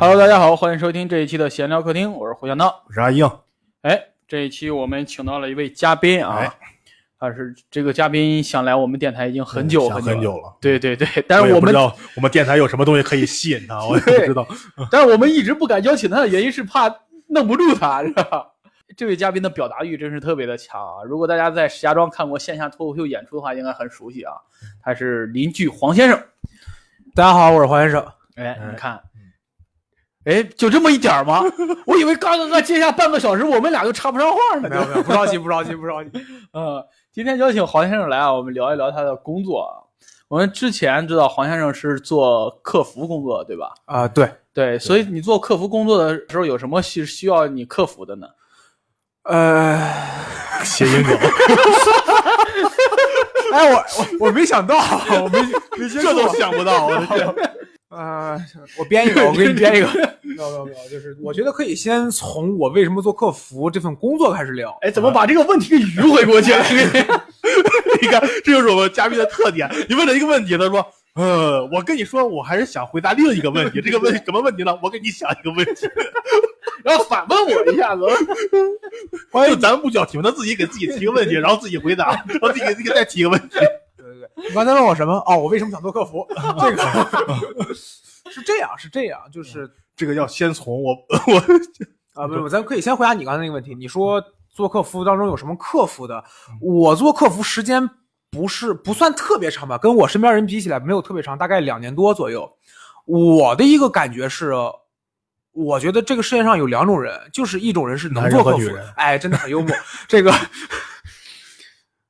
Hello，大家好，欢迎收听这一期的闲聊客厅，我是胡小闹。我是阿英，哎，这一期我们请到了一位嘉宾啊，哎他是这个嘉宾想来我们电台已经很久想久了，很久了。对对对，但是我们我不知道我们电台有什么东西可以吸引他，我也不知道。但是我们一直不敢邀请他的原因是怕弄不住他，是吧？这位嘉宾的表达欲真是特别的强啊！如果大家在石家庄看过线下脱口秀演出的话，应该很熟悉啊。他是邻居黄先生。大家好，我是黄先生。哎，哎你看，哎，就这么一点儿吗？我以为刚刚刚接下半个小时，我们俩就插不上话呢。没有没有，不着急不着急不着急。呃，今天邀请黄先生来啊，我们聊一聊他的工作啊。我们之前知道黄先生是做客服工作，对吧？啊、对，对，所以你做客服工作的时候，有什么需需要你克服的呢？呃，谐音梗，哎，我我我没想到，我没没接这都触。想不到，我的天！呃，我编一个，我给你编一个。没有没有没有，就是我觉得可以先从我为什么做客服这份工作开始聊。哎，怎么把这个问题给迂回过去了？你看，这就是我们嘉宾的特点。你问了一个问题，他说：“呃，我跟你说，我还是想回答另一个问题。这个问什么问题呢？我给你想一个问题。然后反问我一下子，就咱们不叫提问，他自己给自己提个问题，然后自己回答，然后自己给自己再提个问题。对对对，你刚才问我什么？哦，我为什么想做客服？这个 是这样，是这样，就是这个要先从我我啊，不是，咱可以先回答你刚才那个问题。你说做客服当中有什么克服的？我做客服时间不是不算特别长吧，跟我身边人比起来没有特别长，大概两年多左右。我的一个感觉是，我觉得这个世界上有两种人，就是一种人是能男做客服人和女人，哎，真的很幽默。这个，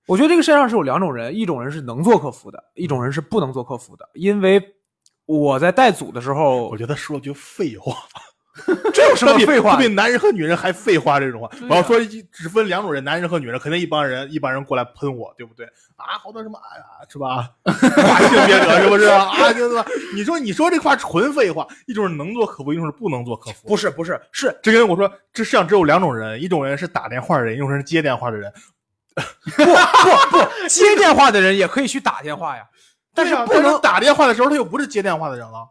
我觉得这个世界上是有两种人，一种人是能做客服的，一种人是不能做客服的。因为我在带组的时候我，觉得说了句废话。这有什么比废话比男人和女人还废话这种话。我要说只分两种人，男人和女人，肯定一帮人一帮人过来喷我，对不对？啊，好多什么啊，是吧？跨性别者是不是啊？就是吧？你说你说这话纯废话，一种是能做客服，一种是不能做客服。不是不是是这跟我说，这世上只有两种人，一种人是打电话的人，一种人是接电话的人。不不不，接电话的人也可以去打电话呀，但是不能。打电话的时候，他又不是接电话的人了。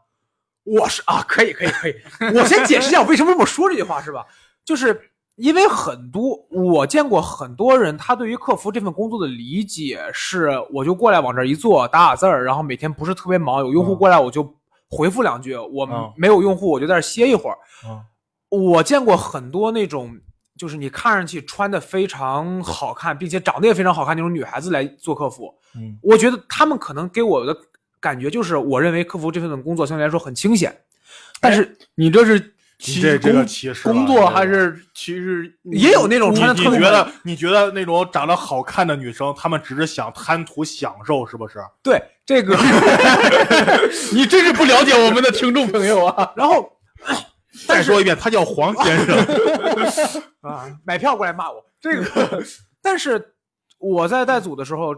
我是啊，可以可以可以，我先解释一下我为什么这么说这句话是吧？就是因为很多我见过很多人，他对于客服这份工作的理解是，我就过来往这儿一坐，打打字儿，然后每天不是特别忙，有用户过来我就回复两句，我嗯没有用户我就在这儿歇一会儿。嗯我见过很多那种，就是你看上去穿的非常好看，并且长得也非常好看那种女孩子来做客服，嗯，我觉得他们可能给我的感觉就是，我认为客服这份工作相对来说很清闲，但是你这是歧这这个工歧视工作还是其实？也有那种穿的特别你觉得你觉得那种长得好看的女生，她们只是想贪图享受，是不是？对这个 你真是不了解我们的听众朋友啊！然后再说一遍，他叫黄先生。啊，买票过来骂我这个，但是我在带组的时候，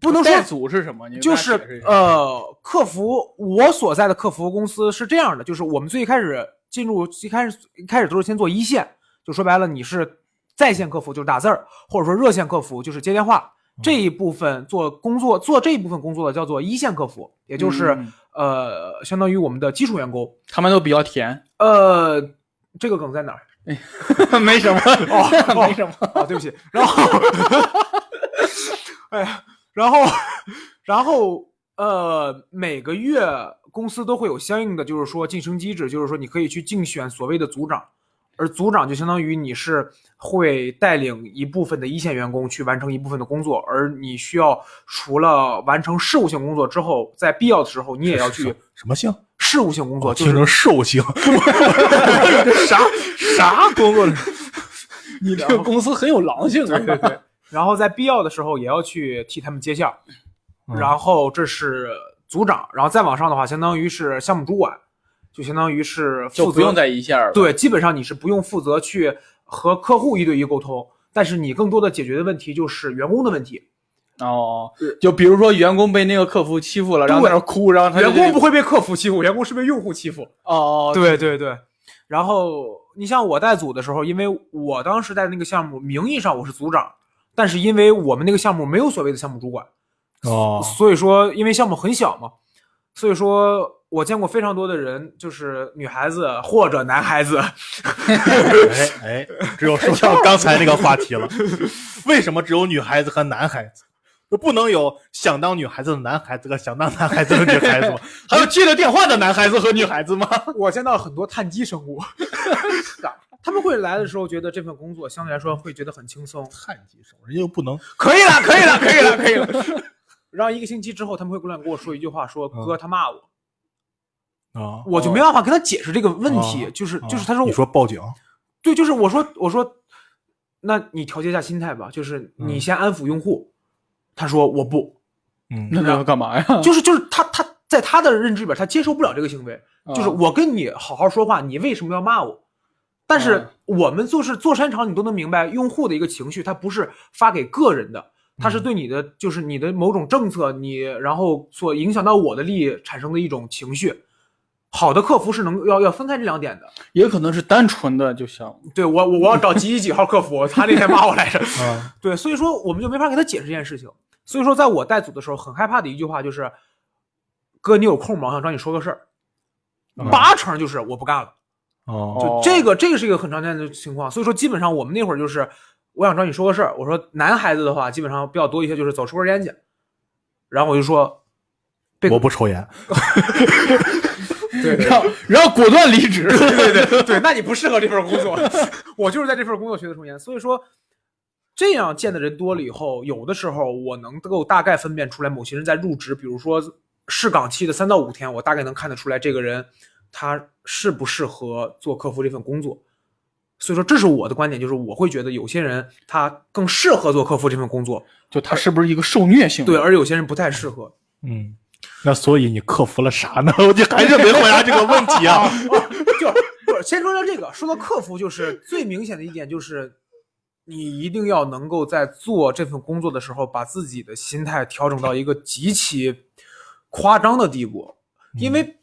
不能说带组是什么？你就是呃，客服我所在的客服公司是这样的，就是我们最开始进入一开始一开始都是先做一线，就说白了你是在线客服就是打字儿，或者说热线客服就是接电话。这一部分做工作做这一部分工作的叫做一线客服，也就是、嗯呃相当于我们的基础员工。他们都比较甜，呃，这个梗在哪儿？没什么，哦没什么。啊，对不起。然后，哎呀，然后，然后，呃，每个月公司都会有相应的，就是说晋升机制，就是说你可以去竞选所谓的组长，而组长就相当于你是会带领一部分的一线员工去完成一部分的工作，而你需要除了完成事务性工作之后，在必要的时候你也要去什么性？事务性工作，就听是成兽性。这啥啥工作？你这个公司很有狼性啊！对对对，然后在必要的时候也要去替他们接项，嗯然后这是组长，然后再往上的话，相当于是项目主管，就相当于是负责就不用在一线了。对，基本上你是不用负责去和客户一对一沟通，但是你更多的解决的问题就是员工的问题，哦，就比如说员工被那个客服欺负了，然后在那哭，然后他员工不会被客服欺负，员工是被用户欺负。哦，对对对，然后你像我带组的时候，因为我当时带的那个项目，名义上我是组长，但是因为我们那个项目没有所谓的项目主管，哦，所以说因为项目很小嘛，所以说我见过非常多的人，就是女孩子或者男孩子，哎哎，只有说到刚才那个话题了，为什么只有女孩子和男孩子？就不能有想当女孩子的男孩子和想当男孩子的女孩子吗？还有接了电话的男孩子和女孩子吗？我见到很多碳基生物，他们会来的时候觉得这份工作相对来说会觉得很轻松，碳基生物，人家又不能可以了，可以了，可以了，可以了。然后一个星期之后，他们会过来跟我说一句话，说嗯哥他骂我，啊。我就没办法跟他解释这个问题，哦就是啊就是他说你说报警，对，就是我说我说，那你调节一下心态吧，就是你嗯先安抚用户。他说我不，嗯那他要干嘛呀？就是就是他他在他的认知里边，他接受不了这个行为。啊就是我跟你好好说话，你为什么要骂我？但是嗯我们做事做商场，你都能明白，用户的一个情绪，它不是发给个人的，它是对你的，就是你的某种政策，你然后所影响到我的利益产生的一种情绪。好的客服是能要要分开这两点的。也可能是单纯的就想对我我我要找几几几号客服，他那天骂我来着。啊对，所以说我们就没法给他解释这件事情。所以说，在我带组的时候，很害怕的一句话就是：“哥，你有空吗？我想找你说个事儿。”嗯八成就是我不干了。哦就哦这个，这个是一个很常见的情况。所以说，基本上我们那会儿就是，我想找你说个事儿。我说男孩子的话，基本上比较多一些，就是走抽根烟去。然后我就说，我不抽烟，对对然后然后果断离职。对对对对，那你不适合这份工作。我就是在这份工作学的抽烟，所以说这样见的人多了以后，有的时候我能够大概分辨出来某些人在入职，比如说试岗期的三到五天，我大概能看得出来这个人他适不适合做客服这份工作。所以说，这是我的观点，就是我会觉得有些人他更适合做客服这份工作，就他是不是一个受虐性？对，而有些人不太适合。嗯，那所以你克服了啥呢？我就还是没回答这个问题啊。就不是先说说这个，说到克服，就是最明显的一点就是，你一定要能够在做这份工作的时候，把自己的心态调整到一个极其夸张的地步，因为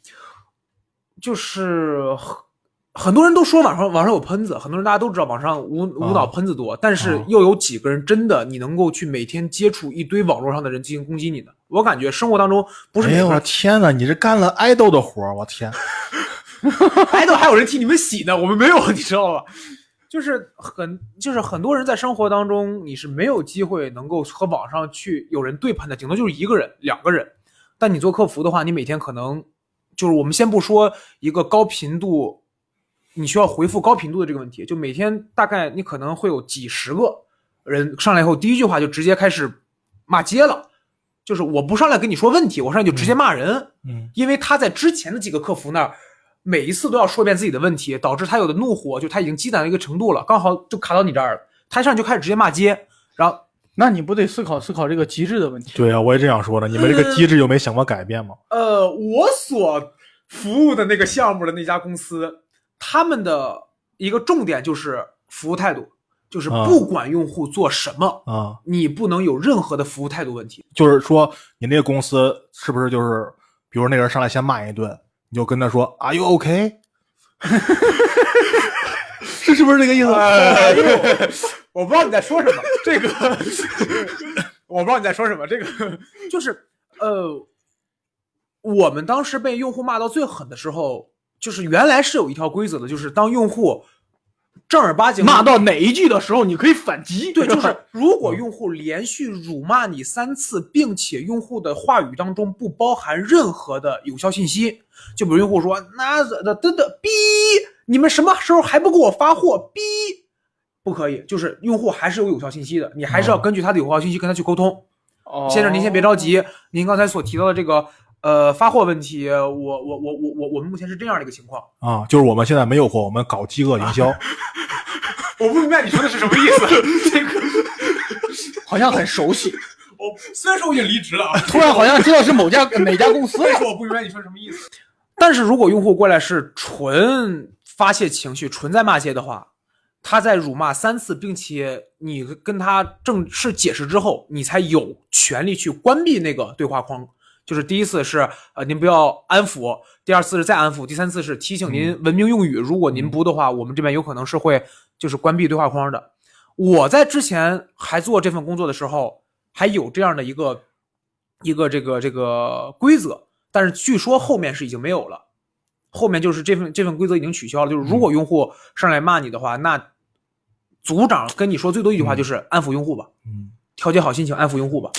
就是很很多人都说网上网上有喷子，很多人大家都知道网上无无脑喷子多，但是啊又有几个人真的你能够去每天接触一堆网络上的人进行攻击你的？我感觉生活当中不是哎呀，我天哪！你这干了爱豆的活儿，我天！爱豆还有人替你们洗呢，我们没有，你知道吧？就是很就是很多人在生活当中，你是没有机会能够和网上去有人对喷的，顶多就是一个人、两个人。但你做客服的话，你每天可能就是我们先不说一个高频度，你需要回复高频度的这个问题，就每天大概你可能会有几十个人上来以后，第一句话就直接开始骂街了。就是我不上来跟你说问题，我上来就直接骂人。嗯因为他在之前的几个客服那儿，每一次都要说一遍自己的问题，导致他有的怒火就他已经积攒了一个程度了，刚好就卡到你这儿了。他一上来就开始直接骂街，然后那你不得思考思考这个机制的问题？对啊，我也这样说的。你们这个机制有没想过改变吗？呃，我所服务的那个项目的那家公司，他们的一个重点就是服务态度，就是啊不管用户做什么，啊，你不能有任何的服务态度问题。就是说你那个公司是不是就是，比如那人上来先骂一顿，你就跟他说 “Are you OK”，是 是不是这个意思？哎呦，我不知道你在说什么。这个，我不知道你在说什么。这个就是呃，我们当时被用户骂到最狠的时候，就是原来是有一条规则的，就是当用户正儿八经骂到哪一句的时候，你可以反击。对，就是如果用户连续辱骂你三次，并且用户的话语当中不包含任何的有效信息，就比如用户说那的等等逼，你们什么时候还不给我发货逼？不可以，就是用户还是有有效信息的，你还是要根据他的有效信息跟他去沟通。哦先生，您先别着急，您刚才所提到的这个呃发货问题，我我我我我我们目前是这样的一个情况。啊，就是我们现在没有货，我们搞饥饿营销。我不明白你说的是什么意思。这个好像很熟悉，我虽然说我已经离职了啊，突然好像知道是某家哪家公司所以说我不明白你说什么意思。但是如果用户过来是纯发泄情绪、纯在骂街的话，他在辱骂三次，并且你跟他正式解释之后，你才有权利去关闭那个对话框。就是第一次是呃您不要安抚，第二次是再安抚，第三次是提醒您文明用语。如果您不的话，我们这边有可能是会就是关闭对话框的。我在之前还做这份工作的时候，还有这样的一个一个这个这个规则，但是据说后面是已经没有了，后面就是这份这份规则已经取消了。就是如果用户上来骂你的话，那组长跟你说最多一句话就是安抚用户吧，嗯调节好心情，安抚用户吧。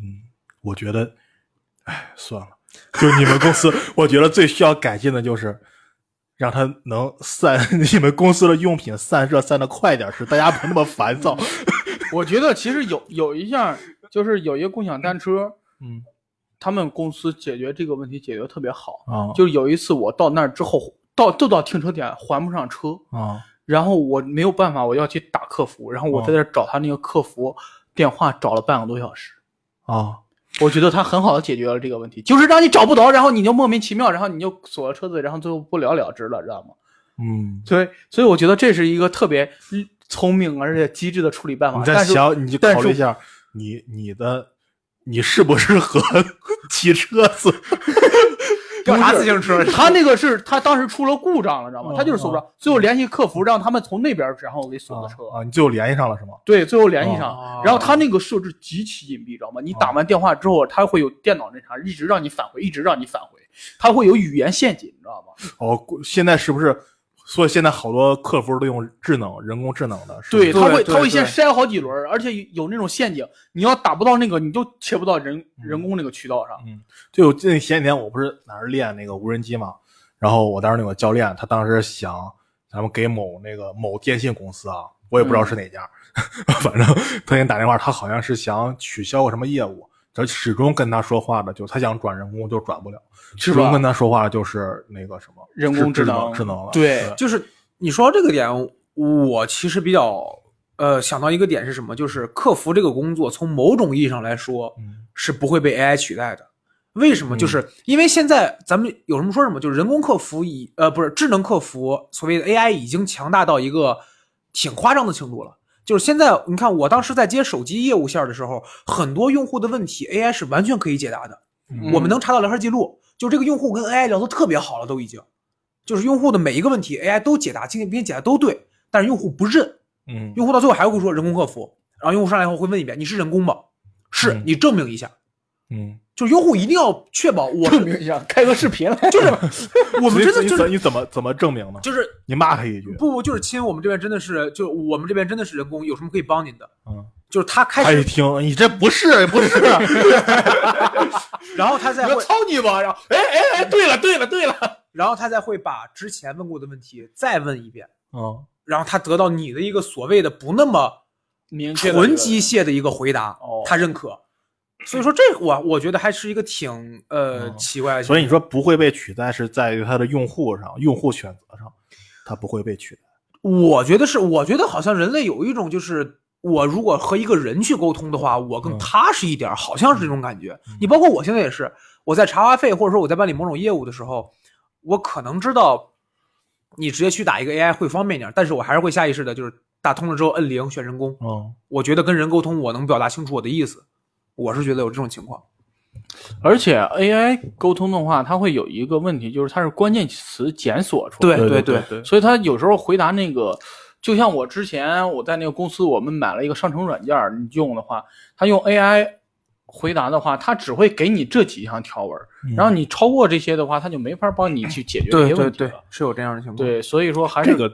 嗯，我觉得，哎，算了，就你们公司，我觉得最需要改进的就是。让它能散，你们公司的用品散热散的快点，使大家不那么烦躁。我觉得其实有有一项，就是有一个共享单车，嗯他们公司解决这个问题解决特别好。啊就是有一次我到那儿之后，到就到停车点还不上车，啊然后我没有办法，我要去打客服，然后我在那儿找他那个客服电话找了半个多小时。啊！我觉得他很好的解决了这个问题，就是让你找不着，然后你就莫名其妙，然后你就锁了车子，然后最后不了了之了，知道吗？嗯，所以，所以我觉得这是一个特别嗯聪明而且机智的处理办法。你再但是想，你就考虑一下，你你的你适不适合 骑车子？调查自行车，他那个是他当时出了故障了，知道吗？哦他就是锁不上，最后联系客服，让他们从那边然后给锁的车。啊，你最后联系上了是吗？对，最后联系上，哦然后他那个设置极其隐蔽，知道吗？你打完电话之后，他会有电脑那啥，一直让你返回，一直让你返回，他会有语言陷阱，你知道吗？哦，现在是不是？所以现在好多客服都用智能、人工智能的。是对，他会对他会先筛好几轮，而且有那种陷阱，你要打不到那个，你就切不到人人工那个渠道上。嗯就这前几天我不是哪儿练那个无人机嘛，然后我当时那个教练他当时想咱们给某那个某电信公司啊，我也不知道是哪家，反正他给你打电话，他好像是想取消个什么业务，这始终跟他说话的就他想转人工就转不了，始终跟他说话就是那个什么人工智智能智能了，对就是你说到这个点，我其实比较呃想到一个点是什么？就是客服这个工作，从某种意义上来说嗯是不会被 AI 取代的。为什么？嗯就是因为现在咱们有什么说什么，就是人工客服已呃不是智能客服，所谓的 AI 已经强大到一个挺夸张的程度了。就是现在你看，我当时在接手机业务线的时候，很多用户的问题 AI 是完全可以解答的。嗯我们能查到聊天记录，就这个用户跟 AI 聊得特别好了，都已经，就是用户的每一个问题 AI 都解答，并并且解答都对，但是用户不认，嗯用户到最后还会说人工客服，然后用户上来以后会问一遍，你是人工吗？是嗯你证明一下，嗯，就是用户一定要确保我，证明一下，开个视频来，就是我们真的你就是你怎么怎么证明呢？就是你骂他一句，不不就是亲，我们这边真的是就我们这边真的是人工，有什么可以帮您的？嗯，就是他开他一始，听你这不是不是，然后他再会，我操你妈！然后，哎哎哎，对了对了对了，然后他再会把之前问过的问题再问一遍，嗯然后他得到你的一个所谓的不那么明确纯机械的一个回答，哦他认可。所以说这我我觉得还是一个挺呃嗯奇怪的。所以你说不会被取代，是在于它的用户上，用户选择上，它不会被取代。我觉得是，我觉得好像人类有一种就是，我如果和一个人去沟通的话，我更嗯踏实一点，好像是这种感觉。你包括我现在也是，我在查话费或者说我在办理某种业务的时候，我可能知道你直接去打一个 AI 会方便一点，但是我还是会下意识的，就是打通了之后摁零选人工。嗯我觉得跟人沟通，我能表达清楚我的意思，我是觉得有这种情况。而且 AI 沟通的话，它会有一个问题，就是它是关键词检索出来的，对对对，所以它有时候回答那个，就像我之前我在那个公司，我们买了一个商城软件，你用的话，它用 AI 回答的话，它只会给你这几项条文，嗯然后你超过这些的话，它就没法帮你去解决 这对对对些问题了。，是有这样的情况。对，所以说还是这个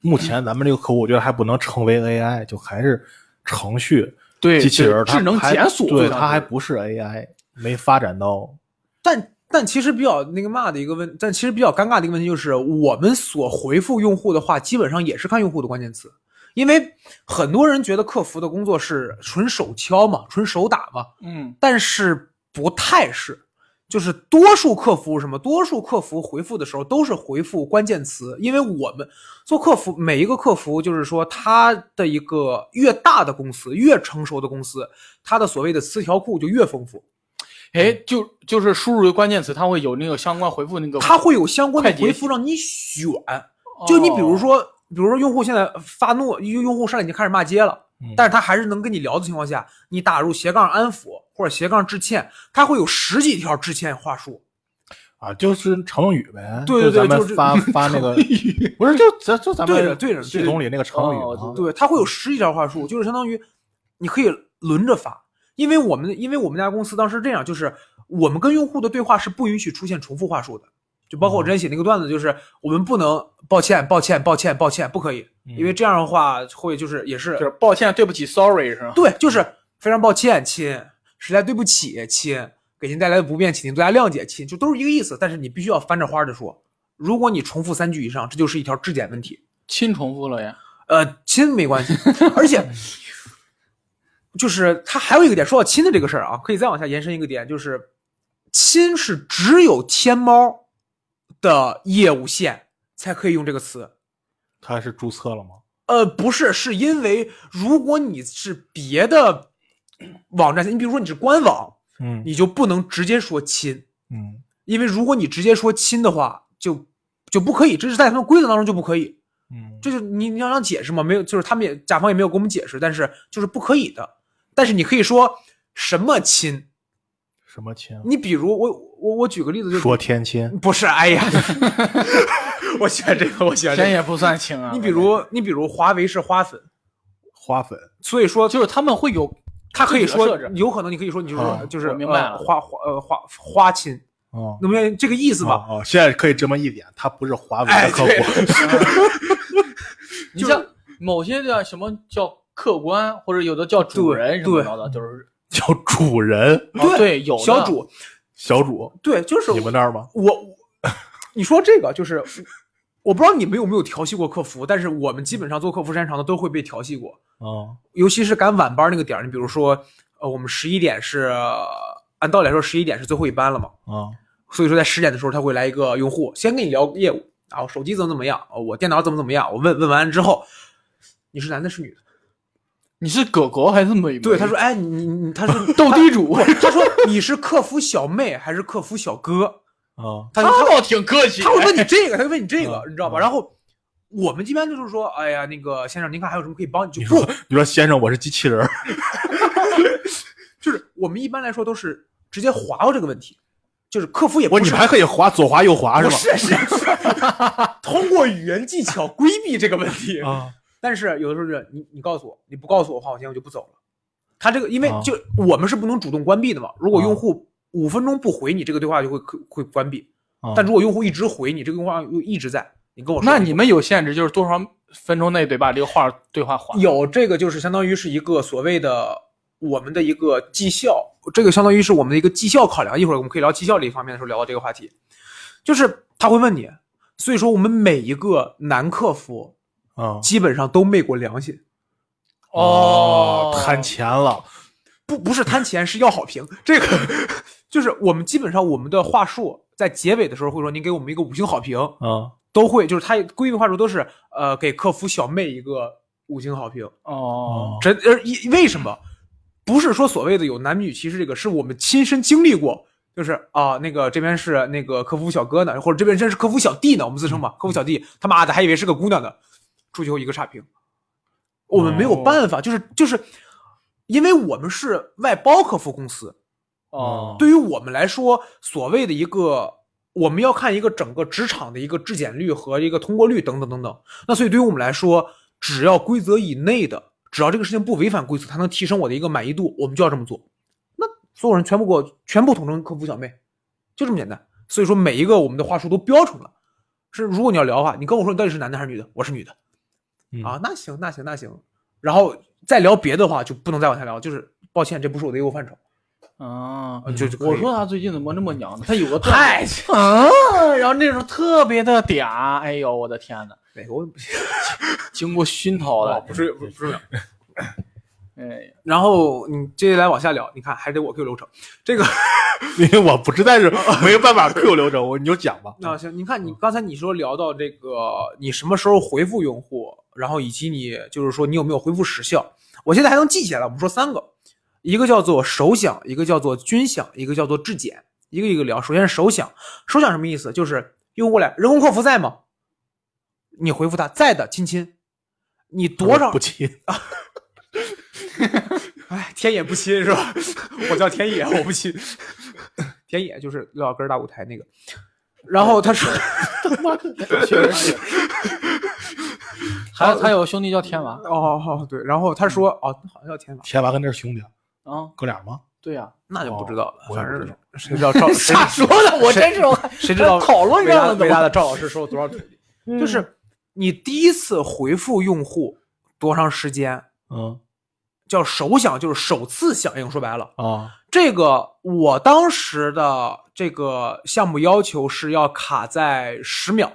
目前咱们这个客户，我觉得还不能成为 AI，就还是程序对机器人智能它还检索对，它还不是 AI，没发展到。但但其实比较那个嘛的一个问，但其实比较尴尬的一个问题就是，我们所回复用户的话，基本上也是看用户的关键词，因为很多人觉得客服的工作是纯手敲嘛，纯手打嘛，嗯，但是不太是。就是多数客服什么，多数客服回复的时候都是回复关键词，因为我们做客服，每一个客服就是说，他的一个越大的公司，越成熟的公司，它的所谓的词条库就越丰富。哎，就就是输入一个关键词，它会有那个相关回复那个，它会有相关的回复让你选。就你比如说，比如说用户现在发怒，用用户上来已经开始骂街了，嗯但是他还是能跟你聊的情况下，你打入斜杠安抚或者斜杠致歉，他会有十几条致歉话术。啊，就是成语呗。对对对就是发 发那个，不是就咱就咱们对着对着系统里那个成语哦。对，他会有十几条话术，就是相当于你可以轮着发。因为我们因为我们家公司当时这样，就是我们跟用户的对话是不允许出现重复话术的。就包括我之前写那个段子，就是我们不能抱歉、抱歉、抱歉、抱歉，不可以，因为这样的话会就是也是就是抱歉，对不起，sorry 是吧？对，就是非常抱歉，亲，实在对不起，亲，给您带来的不便，请您多加谅解，亲，就都是一个意思。但是你必须要翻着花的说，如果你重复三句以上，这就是一条质检问题。亲重复了呀。呃，亲没关系，而且 就是他还有一个点，说到亲的这个事儿啊，可以再往下延伸一个点，就是亲是只有天猫的业务线才可以用这个词。他是注册了吗？呃，不是，是因为如果你是别的网站，你比如说你是官网，嗯你就不能直接说亲，嗯因为如果你直接说亲的话，就就不可以，这是在他们规则当中就不可以。嗯，这就你你要想解释嘛，没有，就是他们也甲方也没有给我们解释，但是就是不可以的。但是你可以说什么亲，什么亲？你比如我我我举个例子就说天亲，不是，哎呀，我喜欢这个，我喜欢这个。天也不算亲啊。你比如你比如华为是花粉，花粉所以说就是他们会有，他可以说有可能你可以说你就是、啊就是明白了呃花花呃花花亲，哦能明白这个意思吧？哦，哦现在可以这么一点，他不是华为哎的客户，你像某些叫什么叫客观，或者有的叫主人什么的，就是叫主人哦对有的小主小主，对，就是你们那儿吗？我，你说这个就是，我不知道你们有没有调戏过客服，但是我们基本上做客服时间长的都会被调戏过，啊尤其是赶晚班那个点儿。你比如说，呃，我们十一点是按道理来说十一点是最后一班了嘛，啊所以说在十点的时候他会来一个用户，先跟你聊业务啊，我手机怎么怎么样，呃我电脑怎么怎么样，我问问完之后，你是男的是女的？你是狗狗还是美眉？对，他说，哎，你他是 斗地主，他说你是客服小妹还是客服小哥？啊他他倒挺客气。他会问你这个，他会问你这个，嗯你知道吧？然后我们一般就是说，哎呀，那个先生，您看还有什么可以帮你？就你不说你说先生，我是机器人儿，就是我们一般来说都是直接划过这个问题，就是客服也不是你们还可以滑左滑右滑是吧？是是是 通过语言技巧规避这个问题。啊但是有的时候是你你告诉我，你不告诉我的话，我今天我就不走了。他这个因为啊就我们是不能主动关闭的嘛，如果啊用户五分钟不回你，这个对话就会会关闭。啊但如果用户一直回你，这个对话又一直在，你跟我说，那你们有限制，就是多少分钟内得把这个话对话划。有这个就是相当于是一个所谓的我们的一个绩效，这个相当于是我们的一个绩效考量。一会儿我们可以聊绩效这一方面的时候聊到这个话题，就是他会问你，所以说我们每一个男客服啊基本上都昧过良心，哦，贪钱了不不是贪钱，是要好评。这个 就是我们基本上我们的话术在结尾的时候会说您给我们一个五星好评，啊都会就是他规定话术都是呃给客服小妹一个五星好评。哦，真呃，一为什么？不是说所谓的有男女歧视这个，是我们亲身经历过。就是啊，那个这边是那个客服小哥呢，或者这边真是客服小弟呢，我们自称嘛，客服小弟，他妈的还以为是个姑娘呢，出去后一个差评，我们没有办法，就是就是，因为我们是外包客服公司，哦，对于我们来说，所谓的一个我们要看一个整个职场的一个质检率和一个通过率等等等等。那所以对于我们来说，只要规则以内的，只要这个事情不违反规则，它能提升我的一个满意度，我们就要这么做。那所有人全部给我全部统称客服小妹，就这么简单。所以说每一个我们的话术都标成了。是如果你要聊的话，你跟我说你到底是男的还是女的，我是女的嗯啊，那行那行那行。然后再聊别的话就不能再往下聊，就是抱歉，这不是我的业务范畴。啊，就就我说他最近怎么那么娘呢？他有个 段嗨，子，嗯，然后那时候特别的嗲，哎呦我的天呐，哪个我经过熏陶哦的，不是不是。哎，然后你接下来往下聊，你看还得我 Q 流程，这个 因为我不实在是没有办法 Q 流程，我你就讲吧。那行，你看你刚才你说聊到这个，你什么时候回复用户，然后以及你就是说你有没有回复时效，我现在还能记起来了。我们说三个，一个叫做首响，一个叫做均响，一个叫做质检，一个一个聊。首先是首响，首响什么意思？就是用户过来，人工客服在吗？你回复他在的，亲亲。你多少不亲？哎，天野不亲是吧？我叫天野，我不亲。天野就是六小根儿大舞台那个。然后他说，确实是。还有还有兄弟叫天娃哦哦对，然后他说，哦，好像叫天王，天娃跟这是兄弟啊，啊，哥俩吗？对呀，那就不知道了。反正我也不知道谁知道赵谁瞎说的，我真是我谁知道讨论伟大这样的东伟大的赵老师收了多少土地？西，就是你第一次回复用户多长时间，嗯叫首响，就是首次响应。说白了，啊这个我当时的这个项目要求是要卡在十秒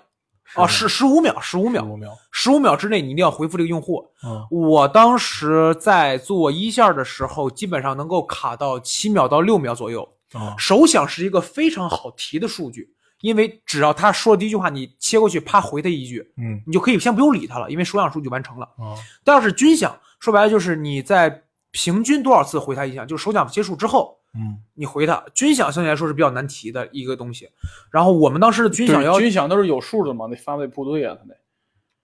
啊，是十五秒，十五秒，五秒，十五秒之内你一定要回复这个用户。嗯我当时在做一线的时候，基本上能够卡到七秒到六秒左右。啊首响是一个非常好提的数据，因为只要他说第一句话，你切过去，啪回他一句，嗯你就可以先不用理他了，因为首响数据完成了。啊但要是军响，说白了就是你在平均多少次回他一响，就是首奖结束之后，嗯你回他军饷相对来说是比较难提的一个东西。然后我们当时的军响要军饷都是有数的嘛，那发给部队啊，他得。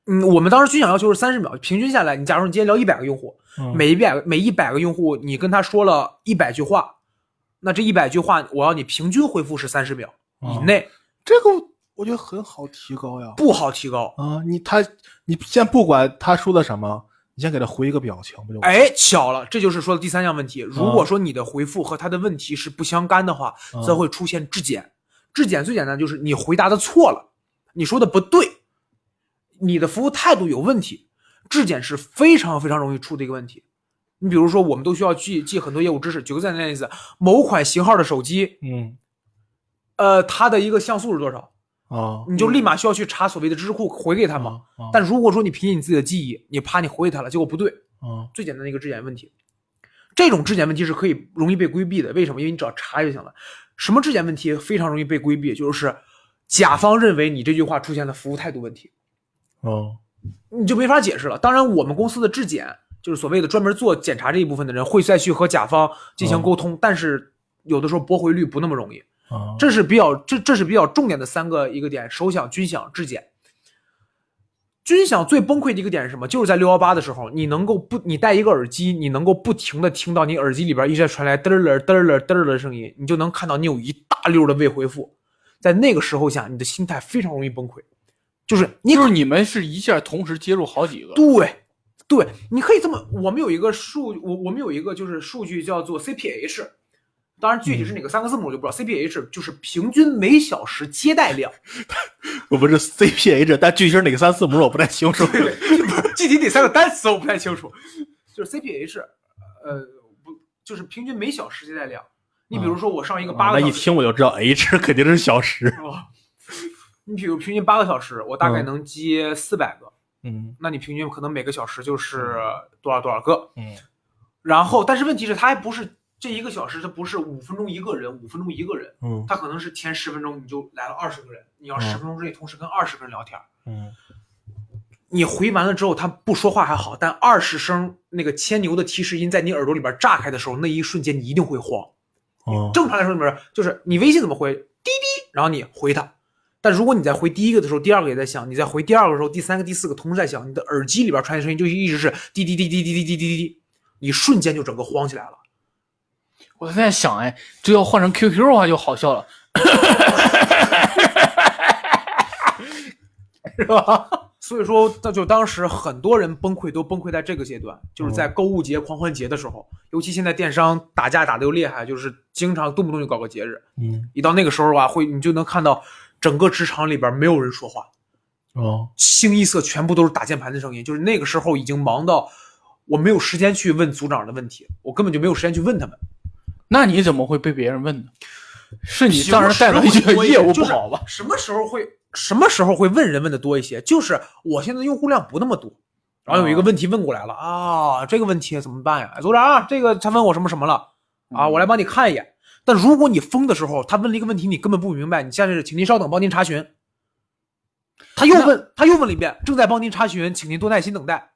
嗯，我们当时军响要求是三十秒，平均下来，你假如你今天聊一百个用户，嗯每一百每一百个用户，你跟他说了一百句话，那这一百句话，我要你平均回复是三十秒以内，这个我觉得很好提高呀。不好提高。啊，你他你先不管他说的什么，你先给他回一个表情不就？，哎，巧了，这就是说的第三项问题。如果说你的回复和他的问题是不相干的话，嗯则会出现质检。质检最简单就是你回答的错了，你说的不对，你的服务态度有问题。质检是非常非常容易出的一个问题。你比如说，我们都需要记记很多业务知识。举个简单的例子，某款型号的手机，嗯呃，它的一个像素是多少，啊你就立马需要去查所谓的知识库回给他嘛。啊但如果说你凭借你自己的记忆，你啪你回给他了，结果不对，啊最简单的一个质检问题。这种质检问题是可以容易被规避的，为什么？因为你只要查就行了。什么质检问题非常容易被规避？就是甲方认为你这句话出现了服务态度问题，哦你就没法解释了。当然，我们公司的质检就是所谓的专门做检查这一部分的人会再去和甲方进行沟通，但是有的时候驳回率不那么容易。啊这是比较这这是比较重点的三个一个点：首响、军响、质检。军响最崩溃的一个点是什么？就是在六幺八的时候，你能够不你戴一个耳机，你能够不停的听到你耳机里边一直在传来嘚儿了嘚儿了嘚儿的声音，你就能看到你有一大溜的未回复。在那个时候下，你的心态非常容易崩溃，就是你就是你们是一下同时接入好几个，对，对，你可以这么，我们有一个数，我我们有一个就是数据叫做 CPH，当然具体是哪个三个字母我就不知道、CPH 就是平均每小时接待量，我不是 CPH，但具体是哪个三字母我不太清楚。具体哪三个单词我不太清楚，就是 CPH，呃，不就是平均每小时接待量。你比如说我上一个八啊那一个小时，听我就知道 H 肯定是小时。哦你比如平均八个小时，我大概嗯能接四百个，嗯那你平均可能每个小时就是多少多少个，嗯然后，但是问题是，它还不是这一个小时，它不是五分钟一个人，五分钟一个人，嗯它可能是前十分钟你就来了二十个人，你要嗯十分钟之内同时跟二十个人聊天，嗯你回完了之后，他不说话还好，但二十声那个牵牛的提示音在你耳朵里边炸开的时候，那一瞬间你一定会慌。哦正常来说，里面就是你微信怎么回，滴滴，然后你回他。但如果你在回第一个的时候，第二个也在响；你在回第二个的时候，第三个、第四个同时在响，你的耳机里边传来声音就一直是滴滴滴滴滴滴滴滴滴滴，你瞬间就整个慌起来了。我在想，哎，这要换成 QQ 的话就好笑了，是吧？所以说，那就当时很多人崩溃，都崩溃在这个阶段，就是在购物节、狂欢节的时候，尤其现在电商打架打得又厉害，就是经常动不动就搞个节日。嗯一到那个时候啊，会你就能看到整个职场里边没有人说话，哦清一色全部都是打键盘的声音。就是那个时候已经忙到我没有时间去问组长的问题，我根本就没有时间去问他们。那你怎么会被别人问呢？是你让人带来平时这个业务就是不好吧？什么时候会什么时候会问人问的多一些？就是我现在用户量不那么多，然后有一个问题问过来了啊，这个问题怎么办呀？哎组长，这个他问我什么什么了啊？嗯我来帮你看一眼。但如果你疯的时候，他问了一个问题，你根本不明白，你现在是请您稍等，帮您查询。他又问，他又问了一遍，正在帮您查询，请您多耐心等待。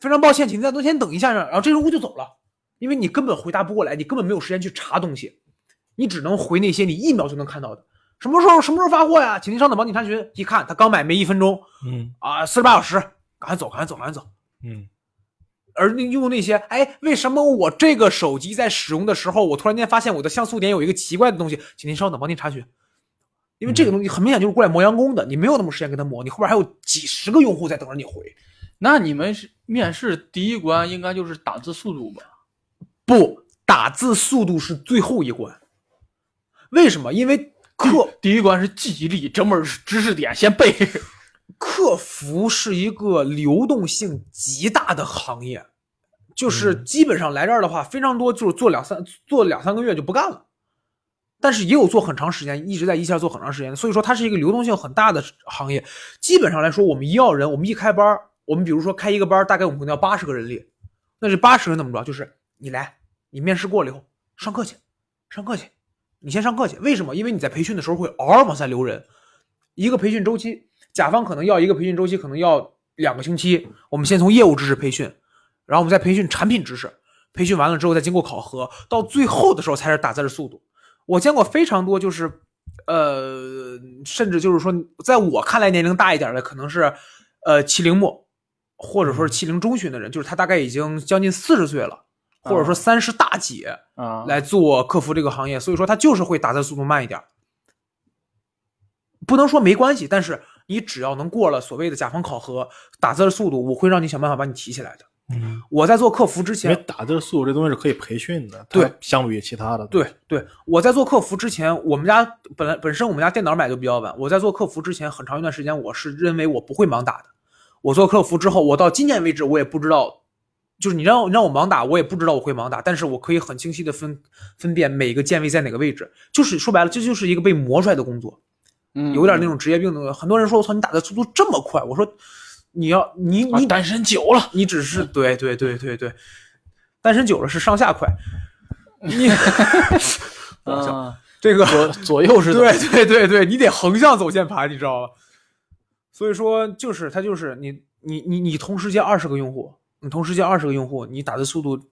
非常抱歉，请您再多先等一下呢。然后这人物就走了，因为你根本回答不过来，你根本没有时间去查东西，你只能回那些你一秒就能看到的。什么时候什么时候发货呀？请您稍等，帮您查询。一看他刚买没一分钟嗯啊，四十八小时，赶快走，赶快走，赶快走。嗯而那用那些，哎，为什么我这个手机在使用的时候，我突然间发现我的像素点有一个奇怪的东西？请您稍等，帮您查询。因为这个东西很明显就是过来磨洋工的，你没有那么时间跟他磨，你后边还有几十个用户在等着你回。那你们是面试第一关应该就是打字速度吧？不，打字速度是最后一关。为什么？因为客第一关是记忆力，整本知识点先背。客服是一个流动性极大的行业，就是基本上来这儿的话，非常多就是做两三做两三个月就不干了，但是也有做很长时间，一直在一线做很长时间的，所以说它是一个流动性很大的行业。基本上来说，我们医药人，我们一开班，我们比如说开一个班，大概我们可能要八十个人力，那这八十人怎么着？就是你来，你面试过了以后上课去，上课去，你先上课去。为什么？因为你在培训的时候会嗷嗷往下留人，一个培训周期，甲方可能要一个培训周期，可能要两个星期。我们先从业务知识培训，然后我们再培训产品知识，培训完了之后再经过考核，到最后的时候才是打字的速度。我见过非常多，就是呃，甚至就是说，在我看来年龄大一点的，可能是呃七零末，或者说是七零中旬的人，就是他大概已经将近四十岁了，或者说三十大几，啊，来做客服这个行业，所以说他就是会打字速度慢一点，不能说没关系，但是你只要能过了所谓的甲方考核，打字的速度，我会让你想办法把你提起来的。嗯，我在做客服之前因为前，打字速度这东西是可以培训的，对相比于其他的，对对，我在做客服之前，我们家本来本身我们家电脑买就比较晚，我在做客服之前很长一段时间，我是认为我不会盲打的。我做客服之后，我到今年为止，我也不知道，就是你让让我盲打，我也不知道我会盲打，但是我可以很清晰的分分辨每个键位在哪个位置，就是说白了，这就是一个被磨出来的工作。嗯有点那种职业病的。很多人说：“我操，你打的速度这么快！”我说：“你要你你啊单身久了，你只是对对对对对，单身久了是上下快。你啊，这个左左右是对对对对，你得横向走键盘，你知道吧？所以说，就是它就是你你你你同时接二十个用户，你同时叫二十个用户，你打字速度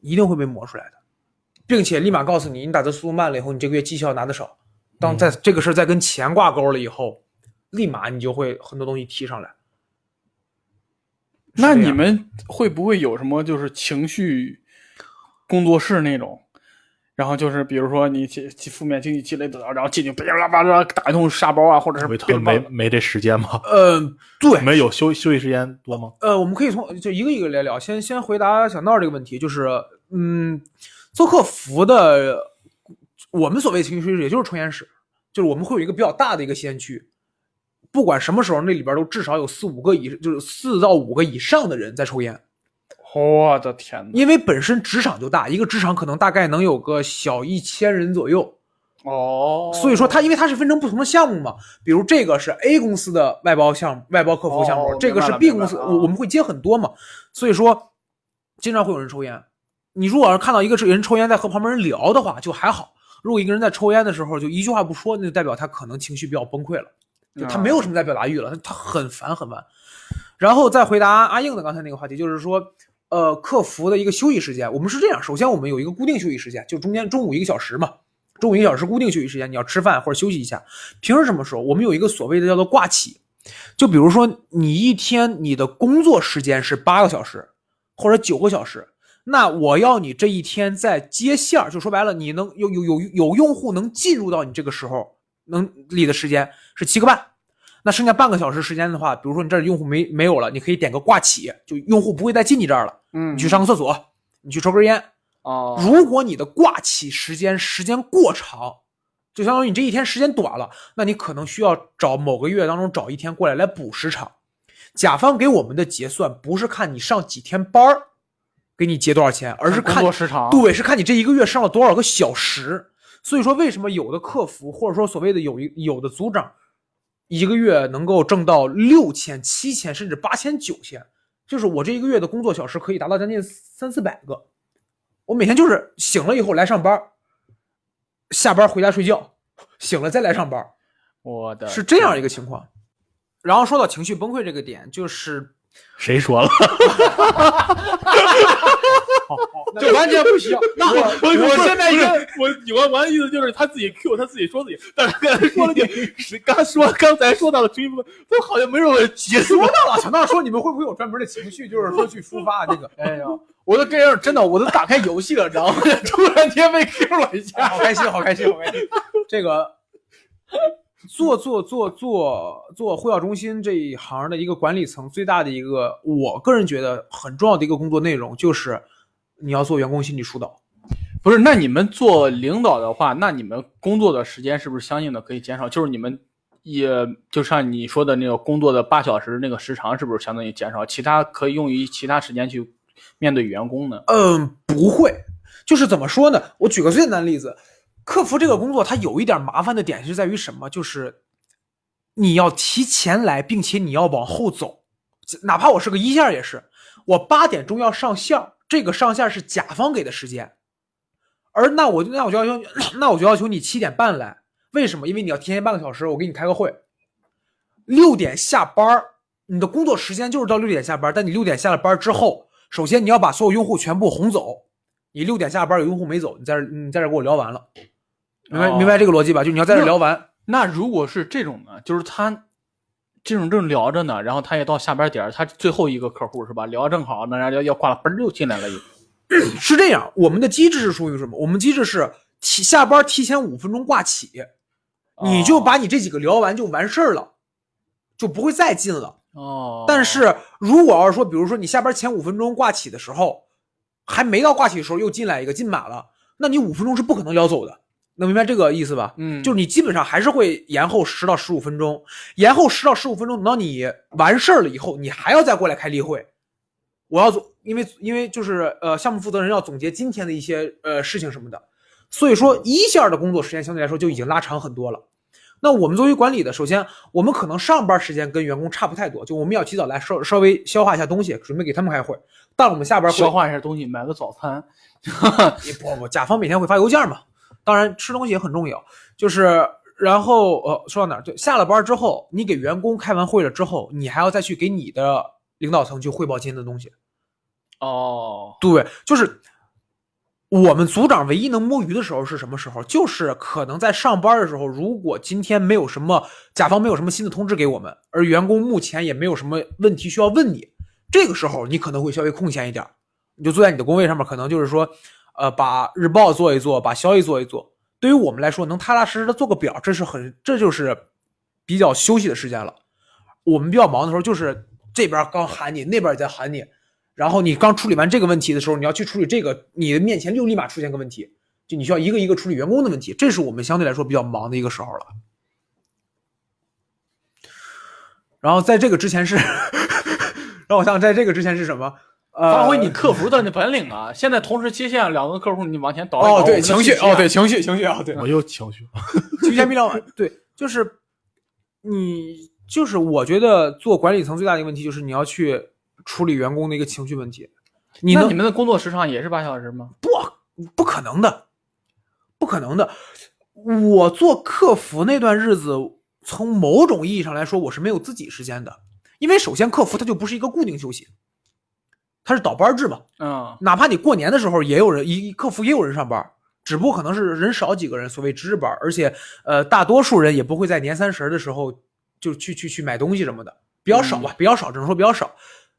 一定会被磨出来的，并且立马告诉你，你打字速度慢了以后，你这个月绩效拿的少。当在这个事儿再跟钱挂钩了以后，立马你就会很多东西提上来。那你们会不会有什么就是情绪工作室那种？然后就是比如说你积积负面经济积累的，然后进去叭啦叭啦打一通沙包啊，或者是维特噼里啪啦没没这时间吗？呃，对，没有休休息时间多吗？呃，我们可以从就一个一个来聊。先先回答小闹这个问题，就是嗯，做客服的，我们所谓情绪室，也就是抽烟室，就是我们会有一个比较大的一个吸烟区，不管什么时候，那里边都至少有四五个以，就是四到五个以上的人在抽烟。我的天呐，因为本身职场就大，一个职场可能大概能有个小一千人左右，哦，所以说它因为它是分成不同的项目嘛，比如这个是 A 公司的外包项目、外包客服项目，哦这个是 B 公司，我我们会接很多嘛，所以说经常会有人抽烟。你如果要是看到一个人抽烟在和旁边人聊的话，就还好；如果一个人在抽烟的时候就一句话不说，那就代表他可能情绪比较崩溃了，就他没有什么在表达欲了，他他很烦很烦。然后再回答阿硬的刚才那个话题，就是说，呃，客服的一个休息时间，我们是这样：首先我们有一个固定休息时间，就中间中午一个小时嘛，中午一个小时固定休息时间，你要吃饭或者休息一下。平时什么时候？我们有一个所谓的叫做挂起，就比如说你一天你的工作时间是八个小时或者九个小时，那我要你这一天在接线儿，就说白了，你能有有有有用户能进入到你这个时候能里的时间是七个半。那剩下半个小时时间的话，比如说你这儿用户没没有了，你可以点个挂起，就用户不会再进你这儿了。嗯，你去上个厕所，你去抽根烟。哦，如果你的挂起时间时间过长，就相当于你这一天时间短了，那你可能需要找某个月当中找一天过来来补时长。甲方给我们的结算不是看你上几天班儿，给你结多少钱，而是工看作时长，对，是看你这一个月上了多少个小时。所以说，为什么有的客服或者说所谓的有一有的组长，一个月能够挣到六千、七千甚至八千、九千，就是我这一个月的工作小时可以达到将近三四百个。我每天就是醒了以后来上班，下班回家睡觉，醒了再来上班，我的是这样一个情况。然后说到情绪崩溃这个点，就是谁说了？就完全不需要。那我我现在一个我我我的意思就是他自己 Q 他自己说自己，但是刚才说了句是刚说刚才说到的追部分，都好像没有人急说到了，小闹说你们会不会有专门的情绪，就是说去抒发这个？哎呀，我都跟人，真的，我都打开游戏了，然后突然间被 Q 了一下，好开心，好开心，好开心！这个做做做做做汇报中心这一行的一个管理层，最大的一个，我个人觉得很重要的一个工作内容，就是你要做员工心理疏导。不是，那你们做领导的话，那你们工作的时间是不是相应的可以减少？就是你们也就像你说的那个工作的八小时那个时长，是不是相当于减少？其他可以用于其他时间去面对员工呢？嗯，不会，就是怎么说呢？我举个最简单的例子，客服这个工作它有一点麻烦的点是在于什么？就是你要提前来，并且你要往后走，哪怕我是个一线也是，我八点钟要上线，这个上线是甲方给的时间，而那我就那我就要求那我就要求你七点半来，为什么？因为你要提前半个小时，我给你开个会，六点下班你的工作时间就是到六点下班，但你六点下了班之后，首先你要把所有用户全部哄走。你六点下班有用户没走，你在这你在这给我聊完了，明白、哦明白这个逻辑吧？就你要在这聊完，那如果是这种呢，就是他这种正聊着呢，然后他也到下班点儿，他最后一个客户是吧？聊正好，那人家要要挂了，嘣儿就进来了一个。是这样。我们的机制是属于什么？我们机制是提下班提前五分钟挂起，你就把你这几个聊完就完事儿了，就不会再进了。哦，但是如果要是说，比如说你下班前五分钟挂起的时候，还没到挂起的时候又进来一个进满了，那你五分钟是不可能聊走的，能明白这个意思吧？嗯，就是你基本上还是会延后十到十五分钟，延后十到十五分钟，等到你完事儿了以后，你还要再过来开例会。我要总，因为因为就是呃，项目负责人要总结今天的一些呃事情什么的，所以说一线的工作时间相对来说就已经拉长很多了。那我们作为管理的，首先我们可能上班时间跟员工差不太多，就我们要提早来稍稍微消化一下东西，准备给他们开会。到了我们下班会，消化一下东西，买个早餐。也不不，甲方每天会发邮件嘛，当然吃东西也很重要。就是然后呃，说到哪儿？对，下了班之后，你给员工开完会了之后，你还要再去给你的领导层去汇报今天的东西。哦，对，就是我们组长唯一能摸鱼的时候是什么时候？就是可能在上班的时候，如果今天没有什么甲方没有什么新的通知给我们，而员工目前也没有什么问题需要问你，这个时候你可能会稍微空闲一点，你就坐在你的工位上面，可能就是说，呃，把日报做一做，把消息做一做。对于我们来说，能踏踏实实的做个表，这是很这就是比较休息的时间了。我们比较忙的时候，就是这边刚喊你，那边也在喊你，然后你刚处理完这个问题的时候，你要去处理这个，你的面前就立马出现个问题，就你需要一个一个处理员工的问题，这是我们相对来说比较忙的一个时候了。然后在这个之前是，让我想想，在这个之前是什么？呃，发挥你客服的那本领啊！现在同时接线两个客户，你往前倒一倒哦，对情绪，哦，对情绪，情绪啊，对，我又情绪，情绪先别聊完。对，就是你，就是我觉得做管理层最大的一个问题就是你要去处理员工的一个情绪问题。那你们的工作时长也是八小时吗？不不可能的，不可能的。我做客服那段日子，从某种意义上来说，我是没有自己时间的，因为首先客服它就不是一个固定休息，它是倒班制嘛。嗯，哪怕你过年的时候也有人，一客服也有人上班，只不过可能是人少几个人，所谓值日班，而且呃，大多数人也不会在年三十的时候就去去去买东西什么的，比较少吧，比较少，只能说比较少。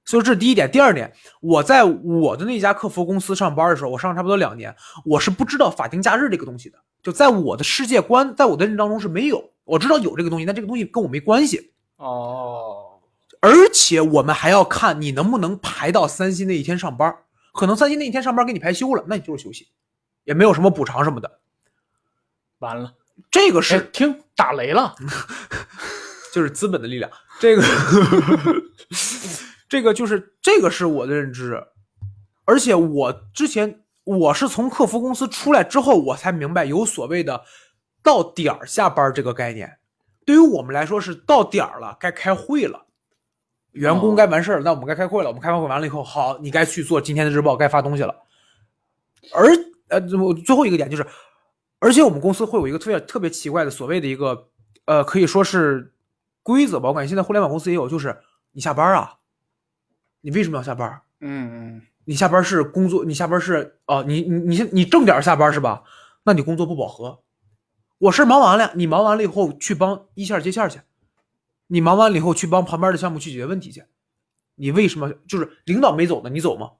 所以这是第一点。第二点，我在我的那家客服公司上班的时候，我上了差不多两年，我是不知道法定假日这个东西的，就在我的世界观，在我的认知当中是没有。我知道有这个东西，但这个东西跟我没关系。哦，而且我们还要看你能不能排到三星那一天上班，可能三星那一天上班给你排休了，那你就是休息，也没有什么补偿什么的。完了，哎这个是听打雷了。就是资本的力量，这个这个就是这个是我的认知，而且我之前我是从客服公司出来之后，我才明白有所谓的到点儿下班这个概念。对于我们来说是到点儿了，该开会了，员工哦该完事儿了，那我们该开会了。我们开完会完了以后，好，你该去做今天的日报，该发东西了。而呃，我最后一个点就是，而且我们公司会有一个特别特别奇怪的所谓的一个呃，可以说是规则吧。我感觉现在互联网公司也有，就是你下班啊，你为什么要下班？嗯嗯，你下班是工作，你下班是哦，你你你你正点下班是吧？那你工作不饱和。我事儿忙完了，你忙完了以后去帮一线接线去，你忙完了以后去帮旁边的项目去解决问题去。你为什么就是领导没走呢？你走吗？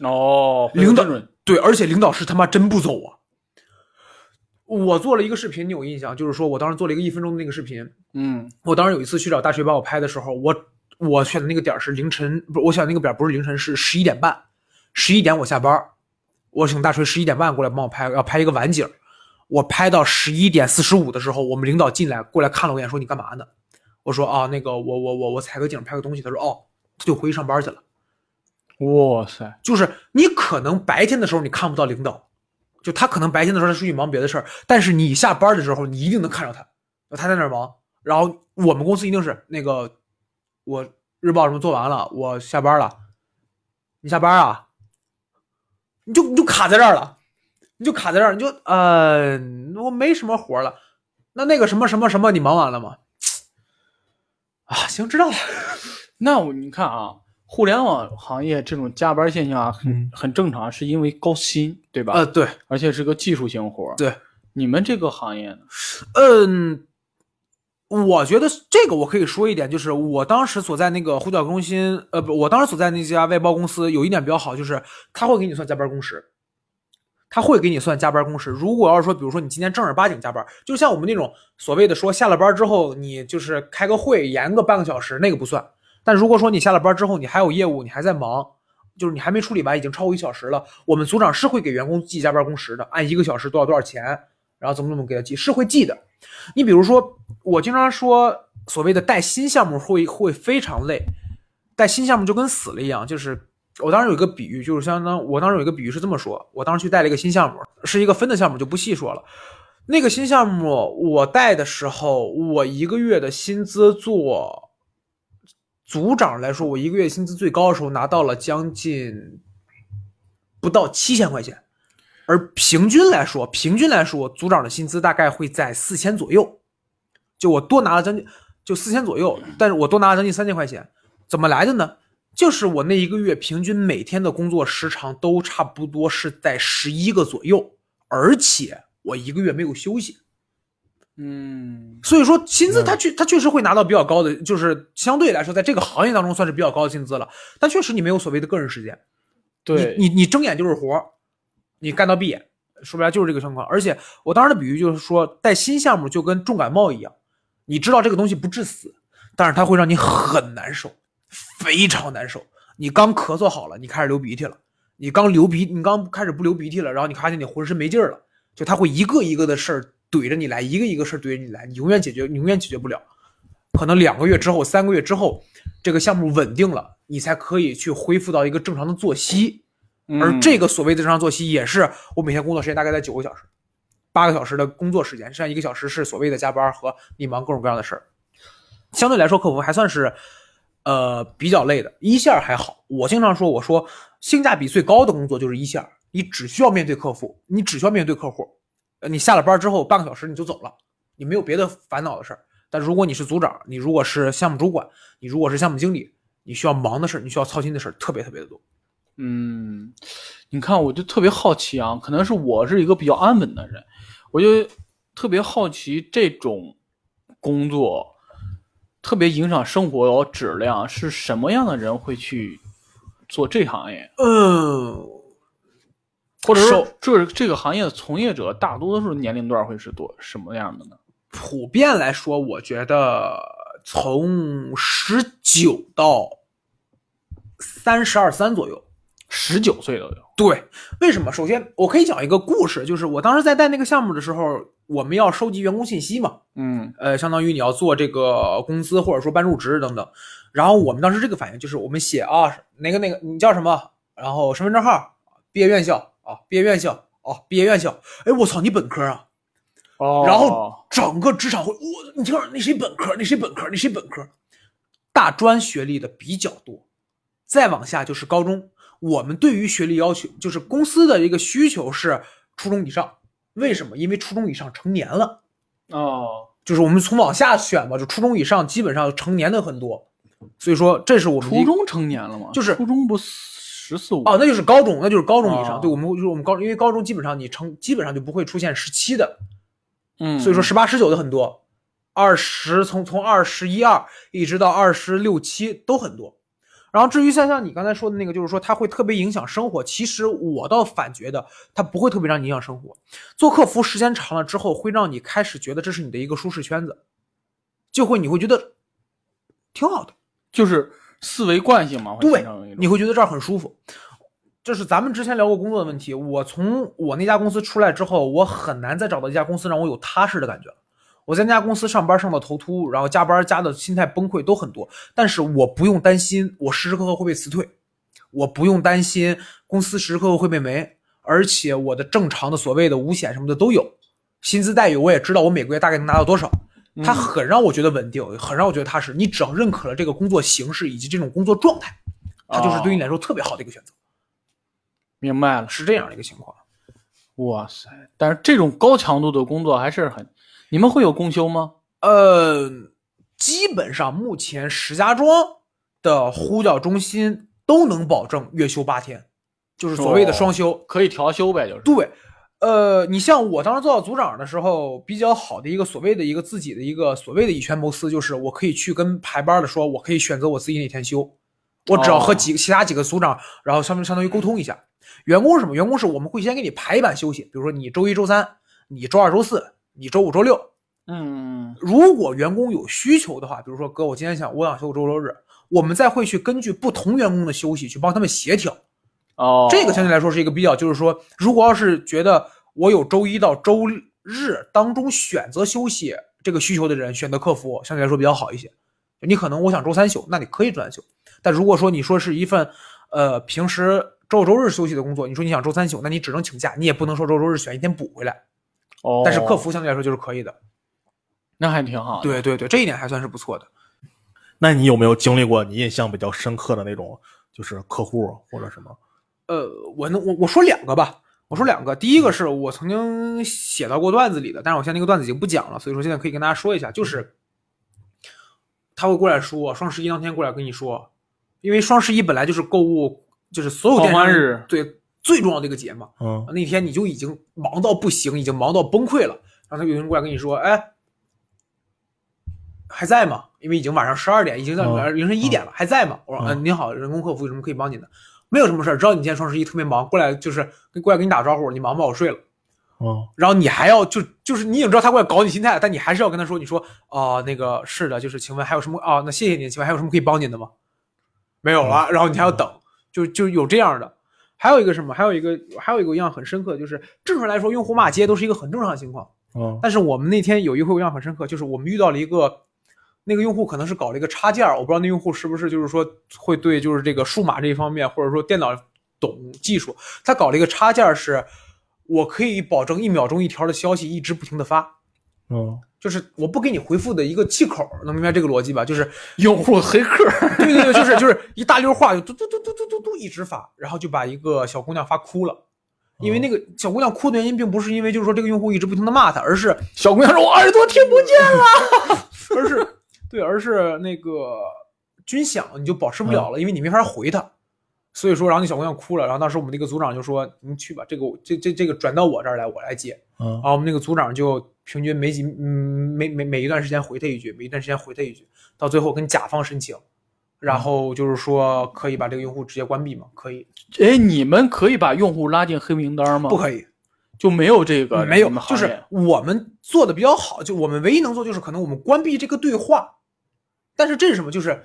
哦，领导对，而且领导是他妈真不走啊！我做了一个视频，你有印象？就是说我当时做了一个一分钟的那个视频，嗯我当时有一次去找大学帮我拍的时候，我我选的那个点儿是凌晨，不是我选的那个点儿不是凌晨，是十一点半，十一点我下班，我请大锤十一点半过来帮我拍，要拍一个晚景。我拍到十一点四十五的时候，我们领导进来过来看了我一眼，说你干嘛呢？我说啊，那个我我我我采个景拍个东西。他说哦，他就回去上班去了。哇塞，就是你可能白天的时候你看不到领导，就他可能白天的时候他出去忙别的事儿，但是你下班的时候你一定能看着他，他在那儿忙。然后我们公司一定是那个我日报什么做完了，我下班了，你下班啊？你就你就卡在这儿了，你就卡在这儿，你就呃我没什么活了。那那个什么什么什么你忙完了吗？啊，行，知道了。那我你看啊，互联网行业这种加班现象啊很、嗯很正常，是因为高薪，对吧？呃，对而且是个技术型活儿。对，你们这个行业呢？嗯，我觉得这个我可以说一点，就是我当时所在那个呼叫中心，呃，不，我当时所在那家外包公司有一点比较好，就是他会给你算加班工时，他会给你算加班工时。如果要是说，比如说你今天正儿八经加班，就像我们那种所谓的说下了班之后你就是开个会延个半个小时，那个不算。但如果说你下了班之后你还有业务，你还在忙，就是你还没处理完，已经超过一小时了，我们组长是会给员工记加班工时的，按一个小时多少多少钱，然后怎么怎么给他记，是会记的。你比如说，我经常说所谓的带新项目会会非常累，带新项目就跟死了一样。就是我当时有一个比喻，就是相当我当时有一个比喻是这么说：我当时去带了一个新项目，是一个分的项目，就不细说了。那个新项目我带的时候，我一个月的薪资做组长来说，我一个月薪资最高的时候拿到了将近不到七千块钱。而平均来说，平均来说，组长的薪资大概会在四千左右，就我多拿了将近就四千左右，但是我多拿了将近三千块钱，怎么来的呢？就是我那一个月平均每天的工作时长都差不多是在十一个左右，而且我一个月没有休息，嗯，所以说薪资他确他确实会拿到比较高的，就是相对来说在这个行业当中算是比较高的薪资了，但确实你没有所谓的个人时间，对，你你你睁眼就是活儿，你干到闭眼，说白了就是这个情况。而且我当时的比喻就是说，带新项目就跟重感冒一样，你知道这个东西不致死，但是它会让你很难受，非常难受。你刚咳嗽好了，你开始流鼻涕了，你刚流鼻，你刚开始不流鼻涕了，然后你发现你浑身没劲儿了，就他会一个一个的事儿怼着你来，一个一个事儿怼着你来，你永远解决，你永远解决不了。可能两个月之后、三个月之后，这个项目稳定了，你才可以去恢复到一个正常的作息。而嗯这个所谓的正常作息，也是我每天工作时间大概在九个小时，八个小时的工作时间，剩下一个小时是所谓的加班和你忙各种各样的事儿。相对来说，客服还算是呃比较累的，一线还好。我经常说，我说性价比最高的工作就是一线，你只需要面对客户，你只需要面对客户，你下了班之后半个小时你就走了，你没有别的烦恼的事儿。但如果你是组长，你如果是项目主管，你如果是项目经理，你需要忙的事儿，你需要操心的事儿特别特别的多。嗯，你看，我就特别好奇啊，可能是我是一个比较安稳的人，我就特别好奇这种工作特别影响生活质量，是什么样的人会去做这行业？嗯，或者说首，这这个行业的从业者大多数年龄段会是多什么样的呢？普遍来说，我觉得从十九到三十二三左右。十九岁都有。对，为什么？首先，我可以讲一个故事，就是我当时在带那个项目的时候，我们要收集员工信息嘛，嗯呃，相当于你要做这个工资或者说办入职等等。然后我们当时这个反应就是，我们写啊，哪个哪个你叫什么，然后身份证号，毕业院校啊，毕业院校啊，毕业院校，哎，我操，你本科啊？哦然后整个职场会，我你听，那谁本科？那谁本科？那谁本科？大专学历的比较多，再往下就是高中。我们对于学历要求，就是公司的一个需求是初中以上。为什么？因为初中以上成年了，哦，就是我们从往下选吧，就初中以上基本上成年的很多。所以说，这是我们初中成年了吗？就是初中不十四五哦，那就是高中，那就是高中以上。哦对我们就是我们高中，因为高中基本上你成基本上就不会出现十七的，嗯，所以说十八、十九的很多，二十从从二十一二一直到二十六七都很多。然后至于像像你刚才说的那个，就是说它会特别影响生活，其实我倒反觉得它不会特别让你影响生活。做客服时间长了之后，会让你开始觉得这是你的一个舒适圈子，就会你会觉得挺好的。就是思维惯性嘛，会对你会觉得这儿很舒服。就是咱们之前聊过工作的问题，我从我那家公司出来之后，我很难再找到一家公司让我有踏实的感觉了。我在那家公司上班上到头秃，然后加班加的心态崩溃都很多，但是我不用担心我时时刻刻会被辞退，我不用担心公司时时刻刻会被没，而且我的正常的所谓的五险什么的都有，薪资待遇我也知道我每个月大概能拿到多少，它很让我觉得稳定，很让我觉得踏实。你只要认可了这个工作形式以及这种工作状态，它就是对你来说特别好的一个选择，明白了。是这样的一个情况。哇塞！但是这种高强度的工作还是很，你们会有公休吗？呃，基本上目前石家庄的呼叫中心都能保证月休八天，就是所谓的双休。可以调休呗，就是。对，呃，你像我当时做到组长的时候，比较好的一个所谓的一个自己的一个所谓的以权谋私，就是我可以去跟排班的说，我可以选择我自己哪天休，我只要和几个其他几个组长，然后相相当于沟通一下。员工是什么？员工是我们会先给你排一版休息，比如说你周一周三，你周二周四，你周五周六。嗯，如果员工有需求的话，比如说哥，我今天想我想休周周日，我们再会去根据不同员工的休息去帮他们协调。哦，这个相对来说是一个比较，就是说，如果要是觉得我有周一到周日当中选择休息这个需求的人，选择客服相对来说比较好一些。你可能我想周三休，那你可以周三休。但如果说你说是一份呃平时周六周日休息的工作，你说你想周三休，那你只能请假，你也不能说周周日选一天补回来。哦，但是客服相对来说就是可以的。那还挺好的。对对对，这一点还算是不错的。那你有没有经历过你印象比较深刻的那种，就是客户或者什么？呃，我能我我说两个吧，我说两个。第一个是我曾经写到过段子里的，但是我现在那个段子已经不讲了，所以说现在可以跟大家说一下，就是他会过来说双十一当天过来跟你说，因为双十一本来就是购物，就是所有电商狂欢日对最重要的一个节嘛。嗯那天你就已经忙到不行，已经忙到崩溃了，然后他有人过来跟你说，哎，还在吗？因为已经晚上十二点，已经到嗯凌晨一点了，还在吗？我说，嗯嗯，您好，人工客服有什么可以帮您的？没有什么事儿，知道你今天双十一特别忙，过来就是跟过来跟你打招呼，你忙吧，我睡了。哦然后你还要就就是你已经知道他过来搞你心态，但你还是要跟他说，你说啊、那个是的，就是请问还有什么哦，那谢谢您，请问还有什么可以帮您的吗？没有了，然后你还要等，就就有这样的。还有一个什么？还有一个还有一个印象很深刻，就是正常来说，用户骂街都是一个很正常的情况。嗯但是我们那天有一回我印象很深刻，就是我们遇到了一个那个用户可能是搞了一个插件，我不知道那用户是不是就是说会对就是这个数码这一方面，或者说电脑懂技术，他搞了一个插件是，我可以保证一秒钟一条的消息一直不停的发，嗯就是我不给你回复的一个气口，能明白这个逻辑吧？就是 用户黑客，对对对，就是就是一大溜话就嘟嘟嘟嘟嘟嘟嘟一直发，然后就把一个小姑娘发哭了。因为那个小姑娘哭的原因，并不是因为就是说这个用户一直不停的骂她，而是 小姑娘说：“我耳朵听不见了。而是对，而是那个军饷你就保持不了了，因为你没法回他。所以说，然后那小姑娘哭了，然后当时我们那个组长就说：“你去吧，这个这这这个转到我这儿来，我来接。”嗯然后我们那个组长就平均每几嗯每每每一段时间回他一句，每一段时间回他一句，到最后跟甲方申请，然后就是说可以把这个用户直接关闭吗？可以？”哎，你们可以把用户拉进黑名单吗？不可以？就没有这个没有就是我们做的比较好，就我们唯一能做就是可能我们关闭这个对话，但是这是什么？就是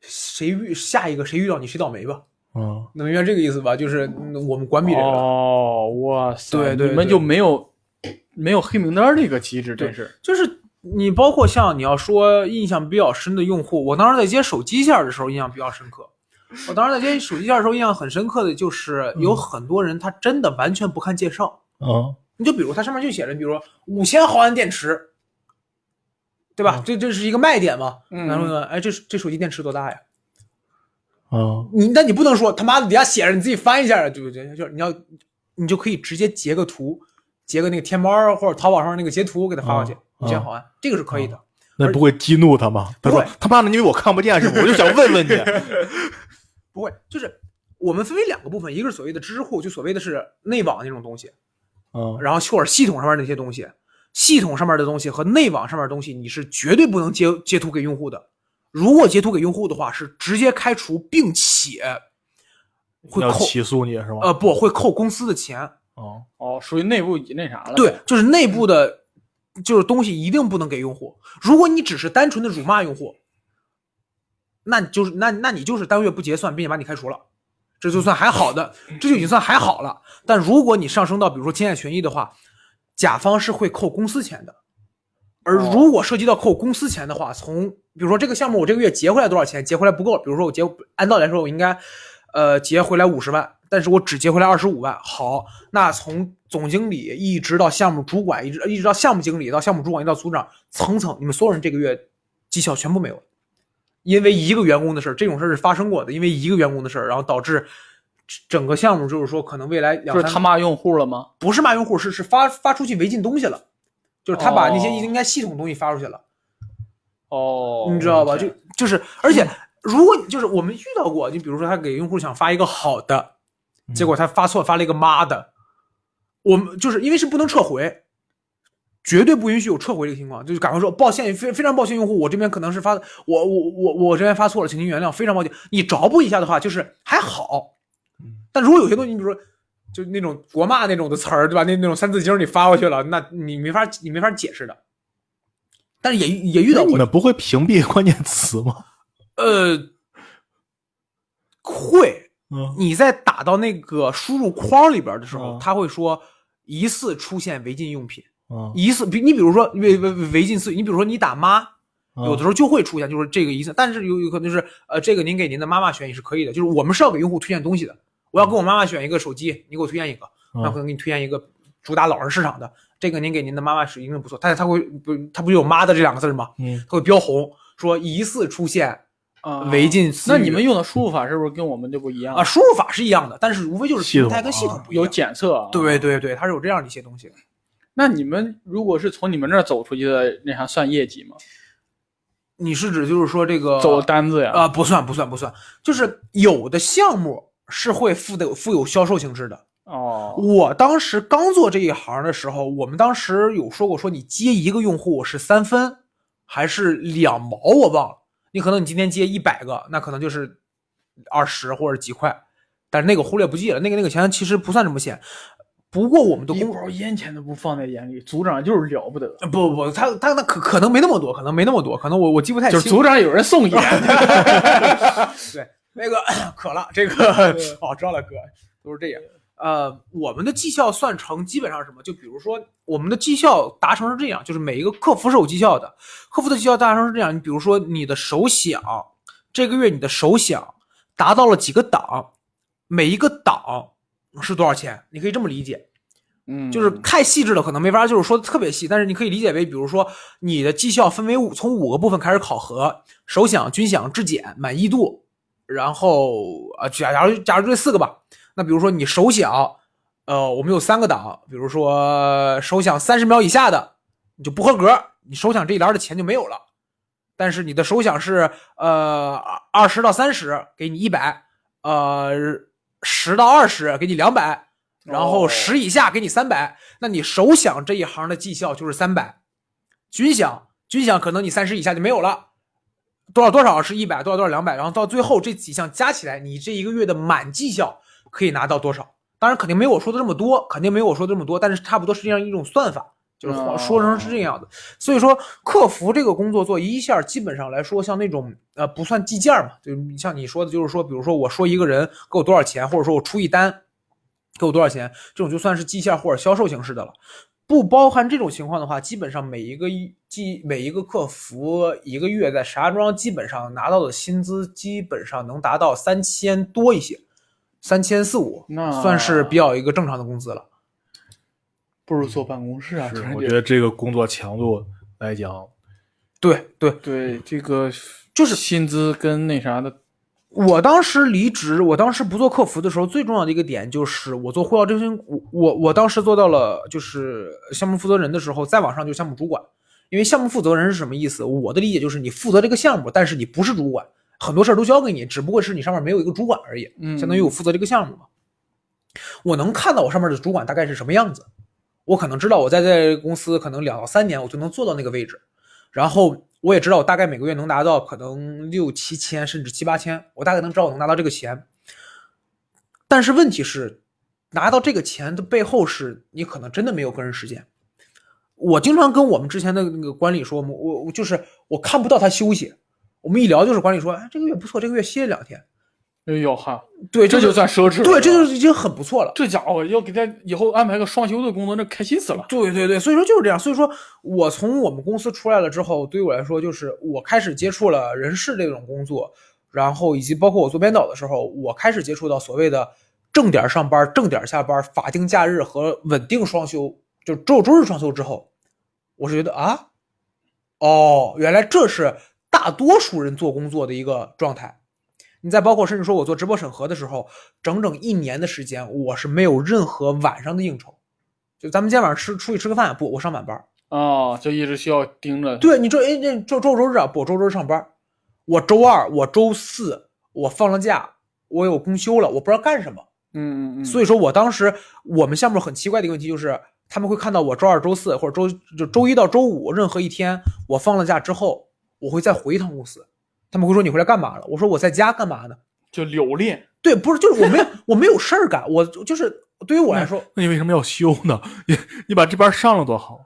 谁遇下一个谁遇到你谁倒霉吧，嗯能明白这个意思吧？就是嗯我们关闭这个了。哦，哇塞，对对对你们就没有 没有黑名单这个机制，真是就是你包括像你要说印象比较深的用户，我当时在接手机线的时候印象比较深刻。我当时在接手机线的时候印象很深刻的就是有很多人他真的完全不看介绍，嗯你就比如它上面就写着，比如说五千毫安电池，对吧？嗯这这是一个卖点嘛。嗯然后呢，哎，这这手机电池多大呀？嗯你但你不能说他妈的底下写着，你自己翻一下，对不对？就是你要你就可以直接截个图，截个那个天猫或者淘宝上那个截图给他发过去，嗯五千毫安，这个是可以的。那不会激怒他吗？他说不会他妈的，因为我看不见是吗？我就想问问你。不会，就是我们分为两个部分，一个是所谓的知识库，就所谓的是内网那种东西，嗯然后或者系统上面那些东西，系统上面的东西和内网上面的东西，你是绝对不能截截图给用户的。如果截图给用户的话，是直接开除，并且会要扣起诉你是吗？呃不会扣公司的钱。哦哦，属于内部那啥了。对，就是内部的，就是东西一定不能给用户。如果你只是单纯的辱骂用户，那你就是那那你就是当月不结算，并且把你开除了。这就算还好的，这就已经算还好了。但如果你上升到比如说侵害权益的话，甲方是会扣公司钱的。而如果涉及到扣公司钱的话，从比如说这个项目我这个月结回来多少钱，结回来不够，比如说我结按道理来说我应该呃结回来五十万，但是我只结回来二十五万。好，那从总经理一直到项目主管，一直一直到项目经理，到项目主管，一直到组长，层层你们所有人这个月绩效全部没有了，因为一个员工的事儿，这种事儿是发生过的，因为一个员工的事儿，然后导致整个项目就是说可能未来两三就是他骂用户了吗？不是骂用户，是是发发出去违禁东西了，就是他把那些哦应该系统东西发出去了，哦，你知道吧？就就是，而且如果就是我们遇到过，你比如说他给用户想发一个好的，结果他发错，发了一个妈的，我们就是因为是不能撤回。绝对不允许有撤回这个情况，就是赶快说抱歉，非非常抱歉，用户，我这边可能是发我我我我这边发错了，请您原谅，非常抱歉。你找补一下的话，就是还好，但如果有些东西，你比如说就那种国骂那种的词儿，对吧？那那种三字经你发过去了，那你没法你没法解释的。但是也也遇到过，你们不会屏蔽关键词吗？呃，会嗯，你在打到那个输入框里边的时候，嗯他会说疑似出现违禁用品，嗯疑似比你比如说违违违禁词语，你比如说你打妈，嗯有的时候就会出现，就是这个意思，但是有有可能就是呃，这个您给您的妈妈选也是可以的，就是我们是要给用户推荐东西的。我要给我妈妈选一个手机，你给我推荐一个，那可能给你推荐一个主打老人市场的，这个您给您的妈妈使一定不错。但是他会不，他不就有妈的这两个字吗？嗯他会标红，说疑似出现啊违禁词语那你们用的输入法是不是跟我们就不一样啊，？输入法是一样的，但是无非就是系统平台跟系统啊不一样有检测啊？对对对，它是有这样的一些东西。那你们如果是从你们这儿走出去的，那啥算业绩吗？你是指就是说这个走单子呀？啊、不算不算不算，就是有的项目是会附的附有销售性质的。哦，我当时刚做这一行的时候，我们当时有说过，说你接一个用户是三分还是两毛，我忘了。你可能你今天接一百个，那可能就是二十或者几块，但是那个忽略不计了，那个那个钱其实不算什么钱。不过我们的一工包烟钱都不放在眼里，组长就是了不得。呃不不不，他他那可可能没那么多，可能没那么多，可能我我记不太清。就是组长有人送 烟，对，那个 渴了，这个 哦，知道了，哥，都是这样。呃，我们的绩效算成基本上是什么？就比如说，我们的绩效达成是这样，就是每一个客服是有绩效的，客服的绩效达成是这样。你比如说，你的首响这个月你的首响达到了几个档，每一个档是多少钱？你可以这么理解。嗯，就是太细致了，可能没法就是说的特别细，但是你可以理解为，比如说你的绩效分为五，从五个部分开始考核：首响、军饷、质检、满意度。然后啊，假假如假如这四个吧，那比如说你首响，呃，我们有三个档，比如说首响三十秒以下的，你就不合格，你首响这一栏的钱就没有了。但是你的首响是呃二十到三十，给你一百，呃十到二十给你两百，然后哦。十以下给你三百，那你首响这一行的绩效就是三百，军饷军饷可能你三十以下就没有了，多少多少是一百，多少多少两百，然后到最后这几项加起来，你这一个月的满绩效可以拿到多少？当然肯定没有我说的这么多，肯定没有我说的这么多，但是差不多是这样一种算法。就是哦说成是这样的，所以说客服这个工作做一线，基本上来说，像那种呃不算计件嘛，就像你说的，就是说，比如说我说一个人给我多少钱，或者说我出一单给我多少钱，这种就算是计件或者销售形式的了。不包含这种情况的话，基本上每一个一计每一个客服一个月在石家庄基本上拿到的薪资基本上能达到三千多一些，三千四五，那算是比较一个正常的工资了。不如坐办公室啊。是，我觉得这个工作强度来讲，对对，对这个就是薪资跟那啥的，我当时离职，我当时不做客服的时候，最重要的一个点就是我做呼叫中心，我我我当时做到了就是项目负责人的时候，再往上就是项目主管。因为项目负责人是什么意思？我的理解就是你负责这个项目，但是你不是主管，很多事儿都交给你，只不过是你上面没有一个主管而已。嗯相当于我负责这个项目嘛。我能看到我上面的主管大概是什么样子，我可能知道我在这公司可能两到三年我就能做到那个位置，然后我也知道我大概每个月能拿到可能六七千甚至七八千，我大概能知道我能拿到这个钱。但是问题是，拿到这个钱的背后是你可能真的没有个人时间。我经常跟我们之前的那个管理说，我我就是我看不到他休息。我们一聊就是管理说，哎，这个月不错，这个月歇了两天。哎呦哈，对，这就算奢侈了。对，这就已经很不错了。这家伙要给他以后安排个双休的工作，那开心死了。对对对，所以说就是这样。所以说我从我们公司出来了之后，对于我来说，就是我开始接触了人事这种工作，然后以及包括我做编导的时候，我开始接触到所谓的正点上班、正点下班、法定假日和稳定双休，就周六周日双休之后，我是觉得啊，哦，原来这是大多数人做工作的一个状态。你再包括甚至说我做直播审核的时候，整整一年的时间，我是没有任何晚上的应酬。就咱们今天晚上吃出去吃个饭，不，我上晚班。哦，就一直需要盯着。对你周哎这周周周日啊，不，我周周日上班。我周二、我周四我放了假，我有公休了，我不知道干什么。嗯嗯嗯。所以说我当时我们项目很奇怪的一个问题就是，他们会看到我周二、周四或者周就周一到周五任何一天我放了假之后，我会再回一趟公司。他们会说你回来干嘛了？我说我在家干嘛呢？就留恋。对，不是，就是我没有我没有事儿干，我就是对于我来说，那你为什么要休呢？你你把这班上了多好？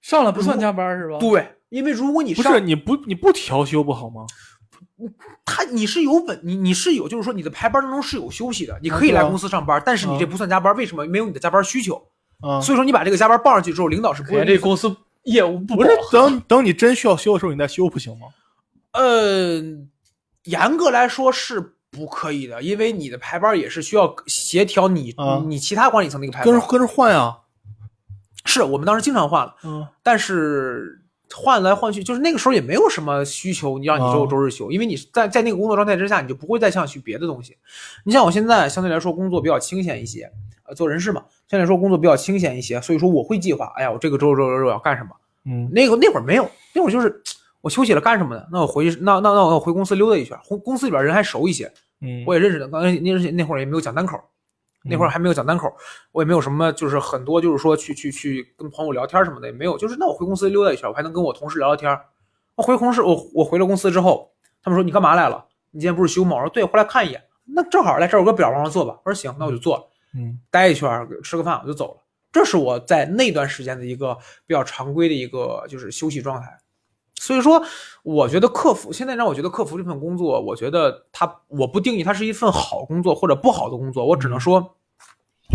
上了不算加班是吧？对，因为如果你上不是你不你不调休不好吗？他你是有本你你是有就是说你的排班当中是有休息的，你可以来公司上班，但是你这不算加班，为什么？没有你的加班需求，啊，所以说你把这个加班报上去之后，领导是不感会觉这公司业务不不是等等你真需要修的时候你再修不行吗？呃，严格来说是不可以的，因为你的排班也是需要协调你、啊你其他管理层的一个排班。跟着跟着换呀。是我们当时经常换了，嗯但是换来换去，就是那个时候也没有什么需求，你让你周六哦周日休，因为你在在那个工作状态之下，你就不会再想去别的东西。你像我现在相对来说工作比较清闲一些，呃，做人事嘛，相对来说工作比较清闲一些，所以说我会计划，哎呀，我这个周周周周要干什么。嗯那个那会儿没有，那会儿就是我休息了干什么呢？那我回去，那那那我回公司溜达一圈，公公司里边人还熟一些，嗯，我也认识的。刚才那那会儿也没有讲单口，那会儿还没有讲单口，我也没有什么，就是很多就是说去去去跟朋友聊天什么的也没有。就是那我回公司溜达一圈，我还能跟我同事聊聊天。我回公司，我我回了公司之后，他们说你干嘛来了？你今天不是休吗？我说对，回来看一眼。那正好来这儿有个表，往上坐吧。我说行，那我就坐了。嗯待一圈，吃个饭我就走了。这是我在那段时间的一个比较常规的一个就是休息状态。所以说，我觉得客服现在让我觉得客服这份工作，我觉得它我不定义它是一份好工作或者不好的工作，我只能说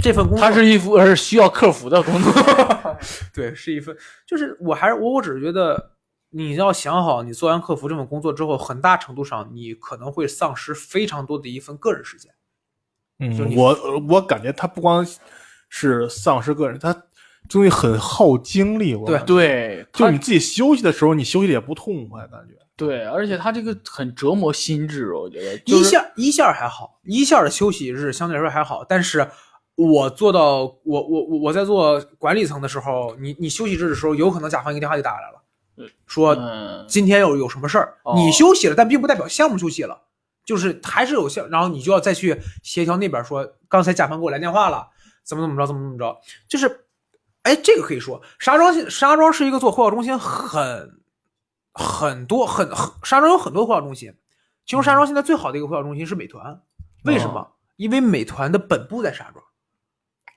这份工作它是一份而需要客服的工作。对是一份，就是我还是我我只是觉得你要想好，你做完客服这份工作之后，很大程度上你可能会丧失非常多的一份个人时间。嗯，我我感觉他不光是丧失个人，他东西很耗精力。我对感觉对，它就你自己休息的时候，你休息的也不痛快，感觉。对，而且他这个很折磨心智，我觉得。就是一线一线还好，一线的休息日相对来说还好，但是我做到我我我我在做管理层的时候，你你休息日的时候，有可能甲方一个电话就打来了，说嗯，今天有有什么事儿，哦你休息了，但并不代表项目休息了，就是还是有效，然后你就要再去协调那边说，刚才甲方给我来电话了，怎么怎么着，怎么怎么着，就是，哎，这个可以说，石家庄现石家庄是一个做汇报中心很很多很很石家庄有很多汇报中心，其中石家庄现在最好的一个汇报中心是美团，为什么？因为美团的本部在石家庄。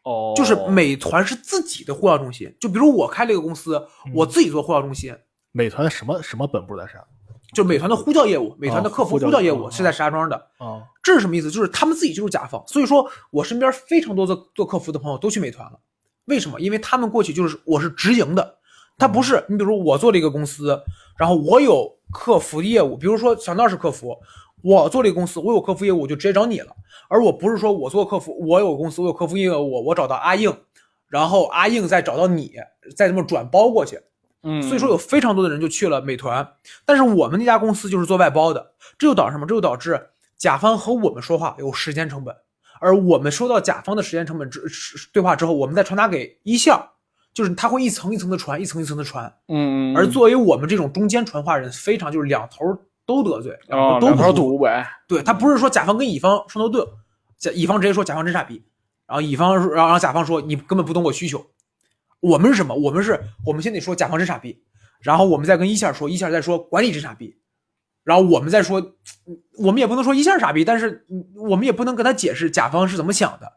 哦，就是美团是自己的汇报中心，就比如我开了一个公司，我自己做汇报中心，美团的什么什么本部在啥？就美团的呼叫业务，美团的客服呼叫业哦务是在石家庄的。啊，这是什么意思？就是他们自己就是甲方，所以说我身边非常多的做客服的朋友都去美团了。为什么？因为他们过去就是我是直营的，他不是你比如我做了一个公司，然后我有客服业务，比如说小闹是客服，我做了一个公司，我有客服业务，我就直接找你了，而我不是说我做客服，我有公司，我有客服业务，我我找到阿硬，然后阿硬再找到你，再这么转包过去。嗯，所以说有非常多的人就去了美团，但是我们那家公司就是做外包的，这就导致什么？这就导致甲方和我们说话有时间成本，而我们收到甲方的时间成本之对话之后，我们再传达给一线，就是他会一层一层的传，一层一层的传，嗯，嗯，而作为我们这种中间传话人，非常就是两头都得罪，啊，两头都不舒服堵呗，对他不是说甲方跟乙方双头盾，甲乙方直接说甲方真傻逼，然后乙方然后甲方说你根本不懂我需求。我们是什么？我们是我们先得说甲方真傻逼，然后我们再跟一线说，一线再说管理真傻逼，然后我们再说，嗯我们也不能说一线傻逼，但是嗯我们也不能跟他解释甲方是怎么想的，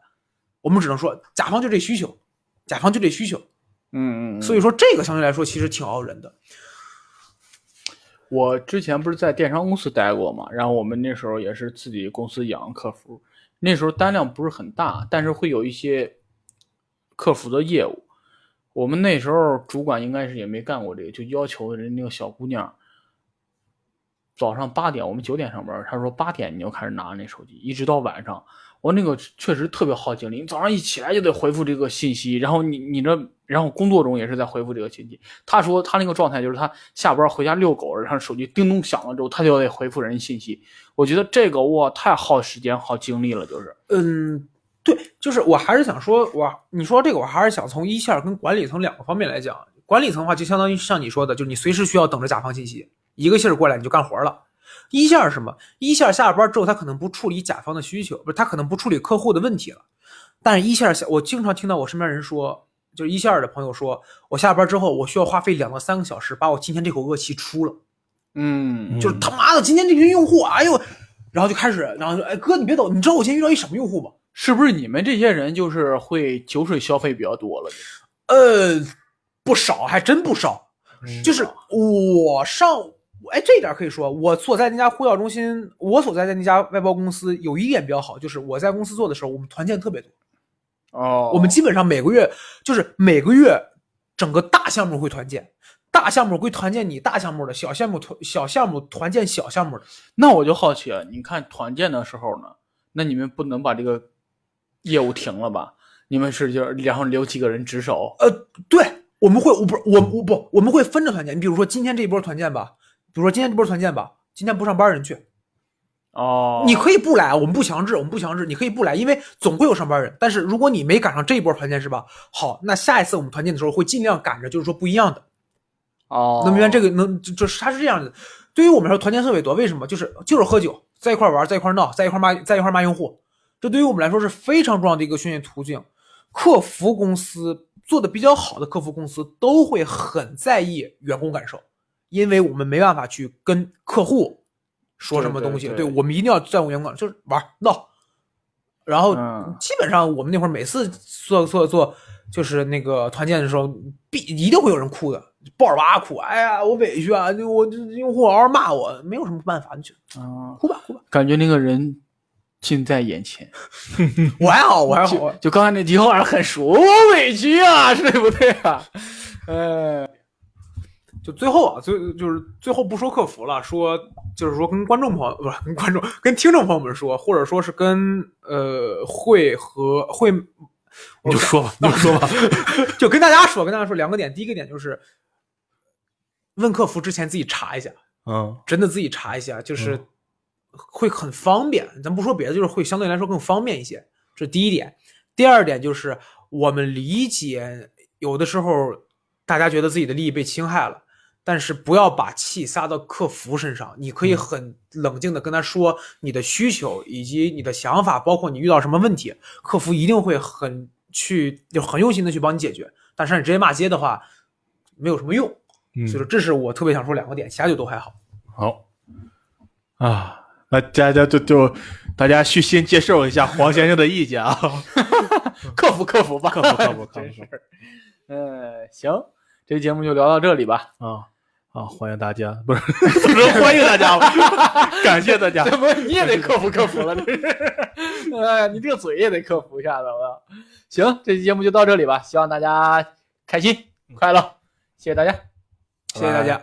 我们只能说甲方就这需求，甲方就这需求。嗯嗯，所以说这个相对来说其实挺熬人的。我之前不是在电商公司待过嘛，然后我们那时候也是自己公司养客服，那时候单量不是很大，但是会有一些客服的业务。我们那时候主管应该是也没干过这个，就要求人那个小姑娘早上八点，我们九点上班，他说八点你就开始拿着那手机，一直到晚上。我那个确实特别耗精力，你早上一起来就得回复这个信息，然后你你这，然后工作中也是在回复这个信息。他说他那个状态就是他下班回家遛狗，然后手机叮咚响了之后，他就得回复人信息。我觉得这个哇太耗时间耗精力了，就是。嗯，对，就是我还是想说，我你说这个，我还是想从一线跟管理层两个方面来讲。管理层的话，就相当于像你说的，就是你随时需要等着甲方信息，一个信儿过来你就干活了。一线是什么？一线下了班之后，他可能不处理甲方的需求，不是他可能不处理客户的问题了。但是一线下，我经常听到我身边人说，就是一线的朋友说，我下班之后，我需要花费两到三个小时把我今天这口恶气出了。嗯，就是他妈的，今天这群用户，哎呦，然后就开始，然后说，哎哥，你别走，你知道我今天遇到一什么用户吗？是不是你们这些人就是会酒水消费比较多了？呃，不少，还真不少。就是我上，哎，这一点可以说，我所在那家呼叫中心，我所在的那家外包公司有一点比较好，就是我在公司做的时候，我们团建特别多。哦，我们基本上每个月就是每个月整个大项目会团建，大项目归团建你大项目的，小项目团小项目团建小项目的。那我就好奇了，你看团建的时候呢，那你们不能把这个业务停了吧？你们是就然后留几个人值守？呃，对，我们会，我不是我我不我们会分着团建。你比如说今天这一波团建吧，比如说今天这波团建吧，今天不上班人去，哦，你可以不来，我们不强制，我们不强制，你可以不来，因为总会有上班人。但是如果你没赶上这一波团建是吧？好，那下一次我们团建的时候会尽量赶着，就是说不一样的。哦，能明白这个能就就是它是这样的。对于我们来说，团建特别多，为什么？就是就是喝酒，在一块玩，在一块闹，在一块骂，在一块骂用户。这对于我们来说是非常重要的一个宣泄途径。客服公司做的比较好的客服公司都会很在意员工感受，因为我们没办法去跟客户说什么东西，对我们一定要在乎员工感受，就是玩闹。然后嗯基本上我们那会儿每次做做做就是那个团建的时候，必一定会有人哭的，抱着娃哭，哎呀，我委屈啊，就我这用户嗷嗷骂我，没有什么办法，你就啊，哭吧哭吧。感觉那个人近在眼前。我还好，我还好，就就刚才那句话很熟，我委屈啊，对不对啊？呃，就最后啊，最就是最后不说客服了，说就是说跟观众朋友不是跟观众跟听众朋友们说，或者说是跟呃会和会，你就说吧，你就说吧。就跟大家说，跟大家说两个点，第一个点就是问客服之前自己查一下，嗯。真的自己查一下，就是会很方便。咱不说别的，就是会相对来说更方便一些，这是第一点。第二点就是我们理解，有的时候大家觉得自己的利益被侵害了，但是不要把气撒到客服身上。你可以很冷静的跟他说你的需求以及你的想法，包括你遇到什么问题，客服一定会很去就很用心的去帮你解决。但是你直接骂街的话，没有什么用。嗯所以说，这是我特别想说两个点，其他就都还好。好啊，那大家就就大家虚心接受一下黄先生的意见啊。克服克服吧，克服克服克服 真是。呃，行，这期节目就聊到这里吧。啊啊！欢迎大家，不是不是欢迎大家，感谢大家。这不你也得克服克服了，这是。哎，你这个嘴也得克服一下子，我。行，这期节目就到这里吧，希望大家开心快乐，谢谢大家。谢谢大家。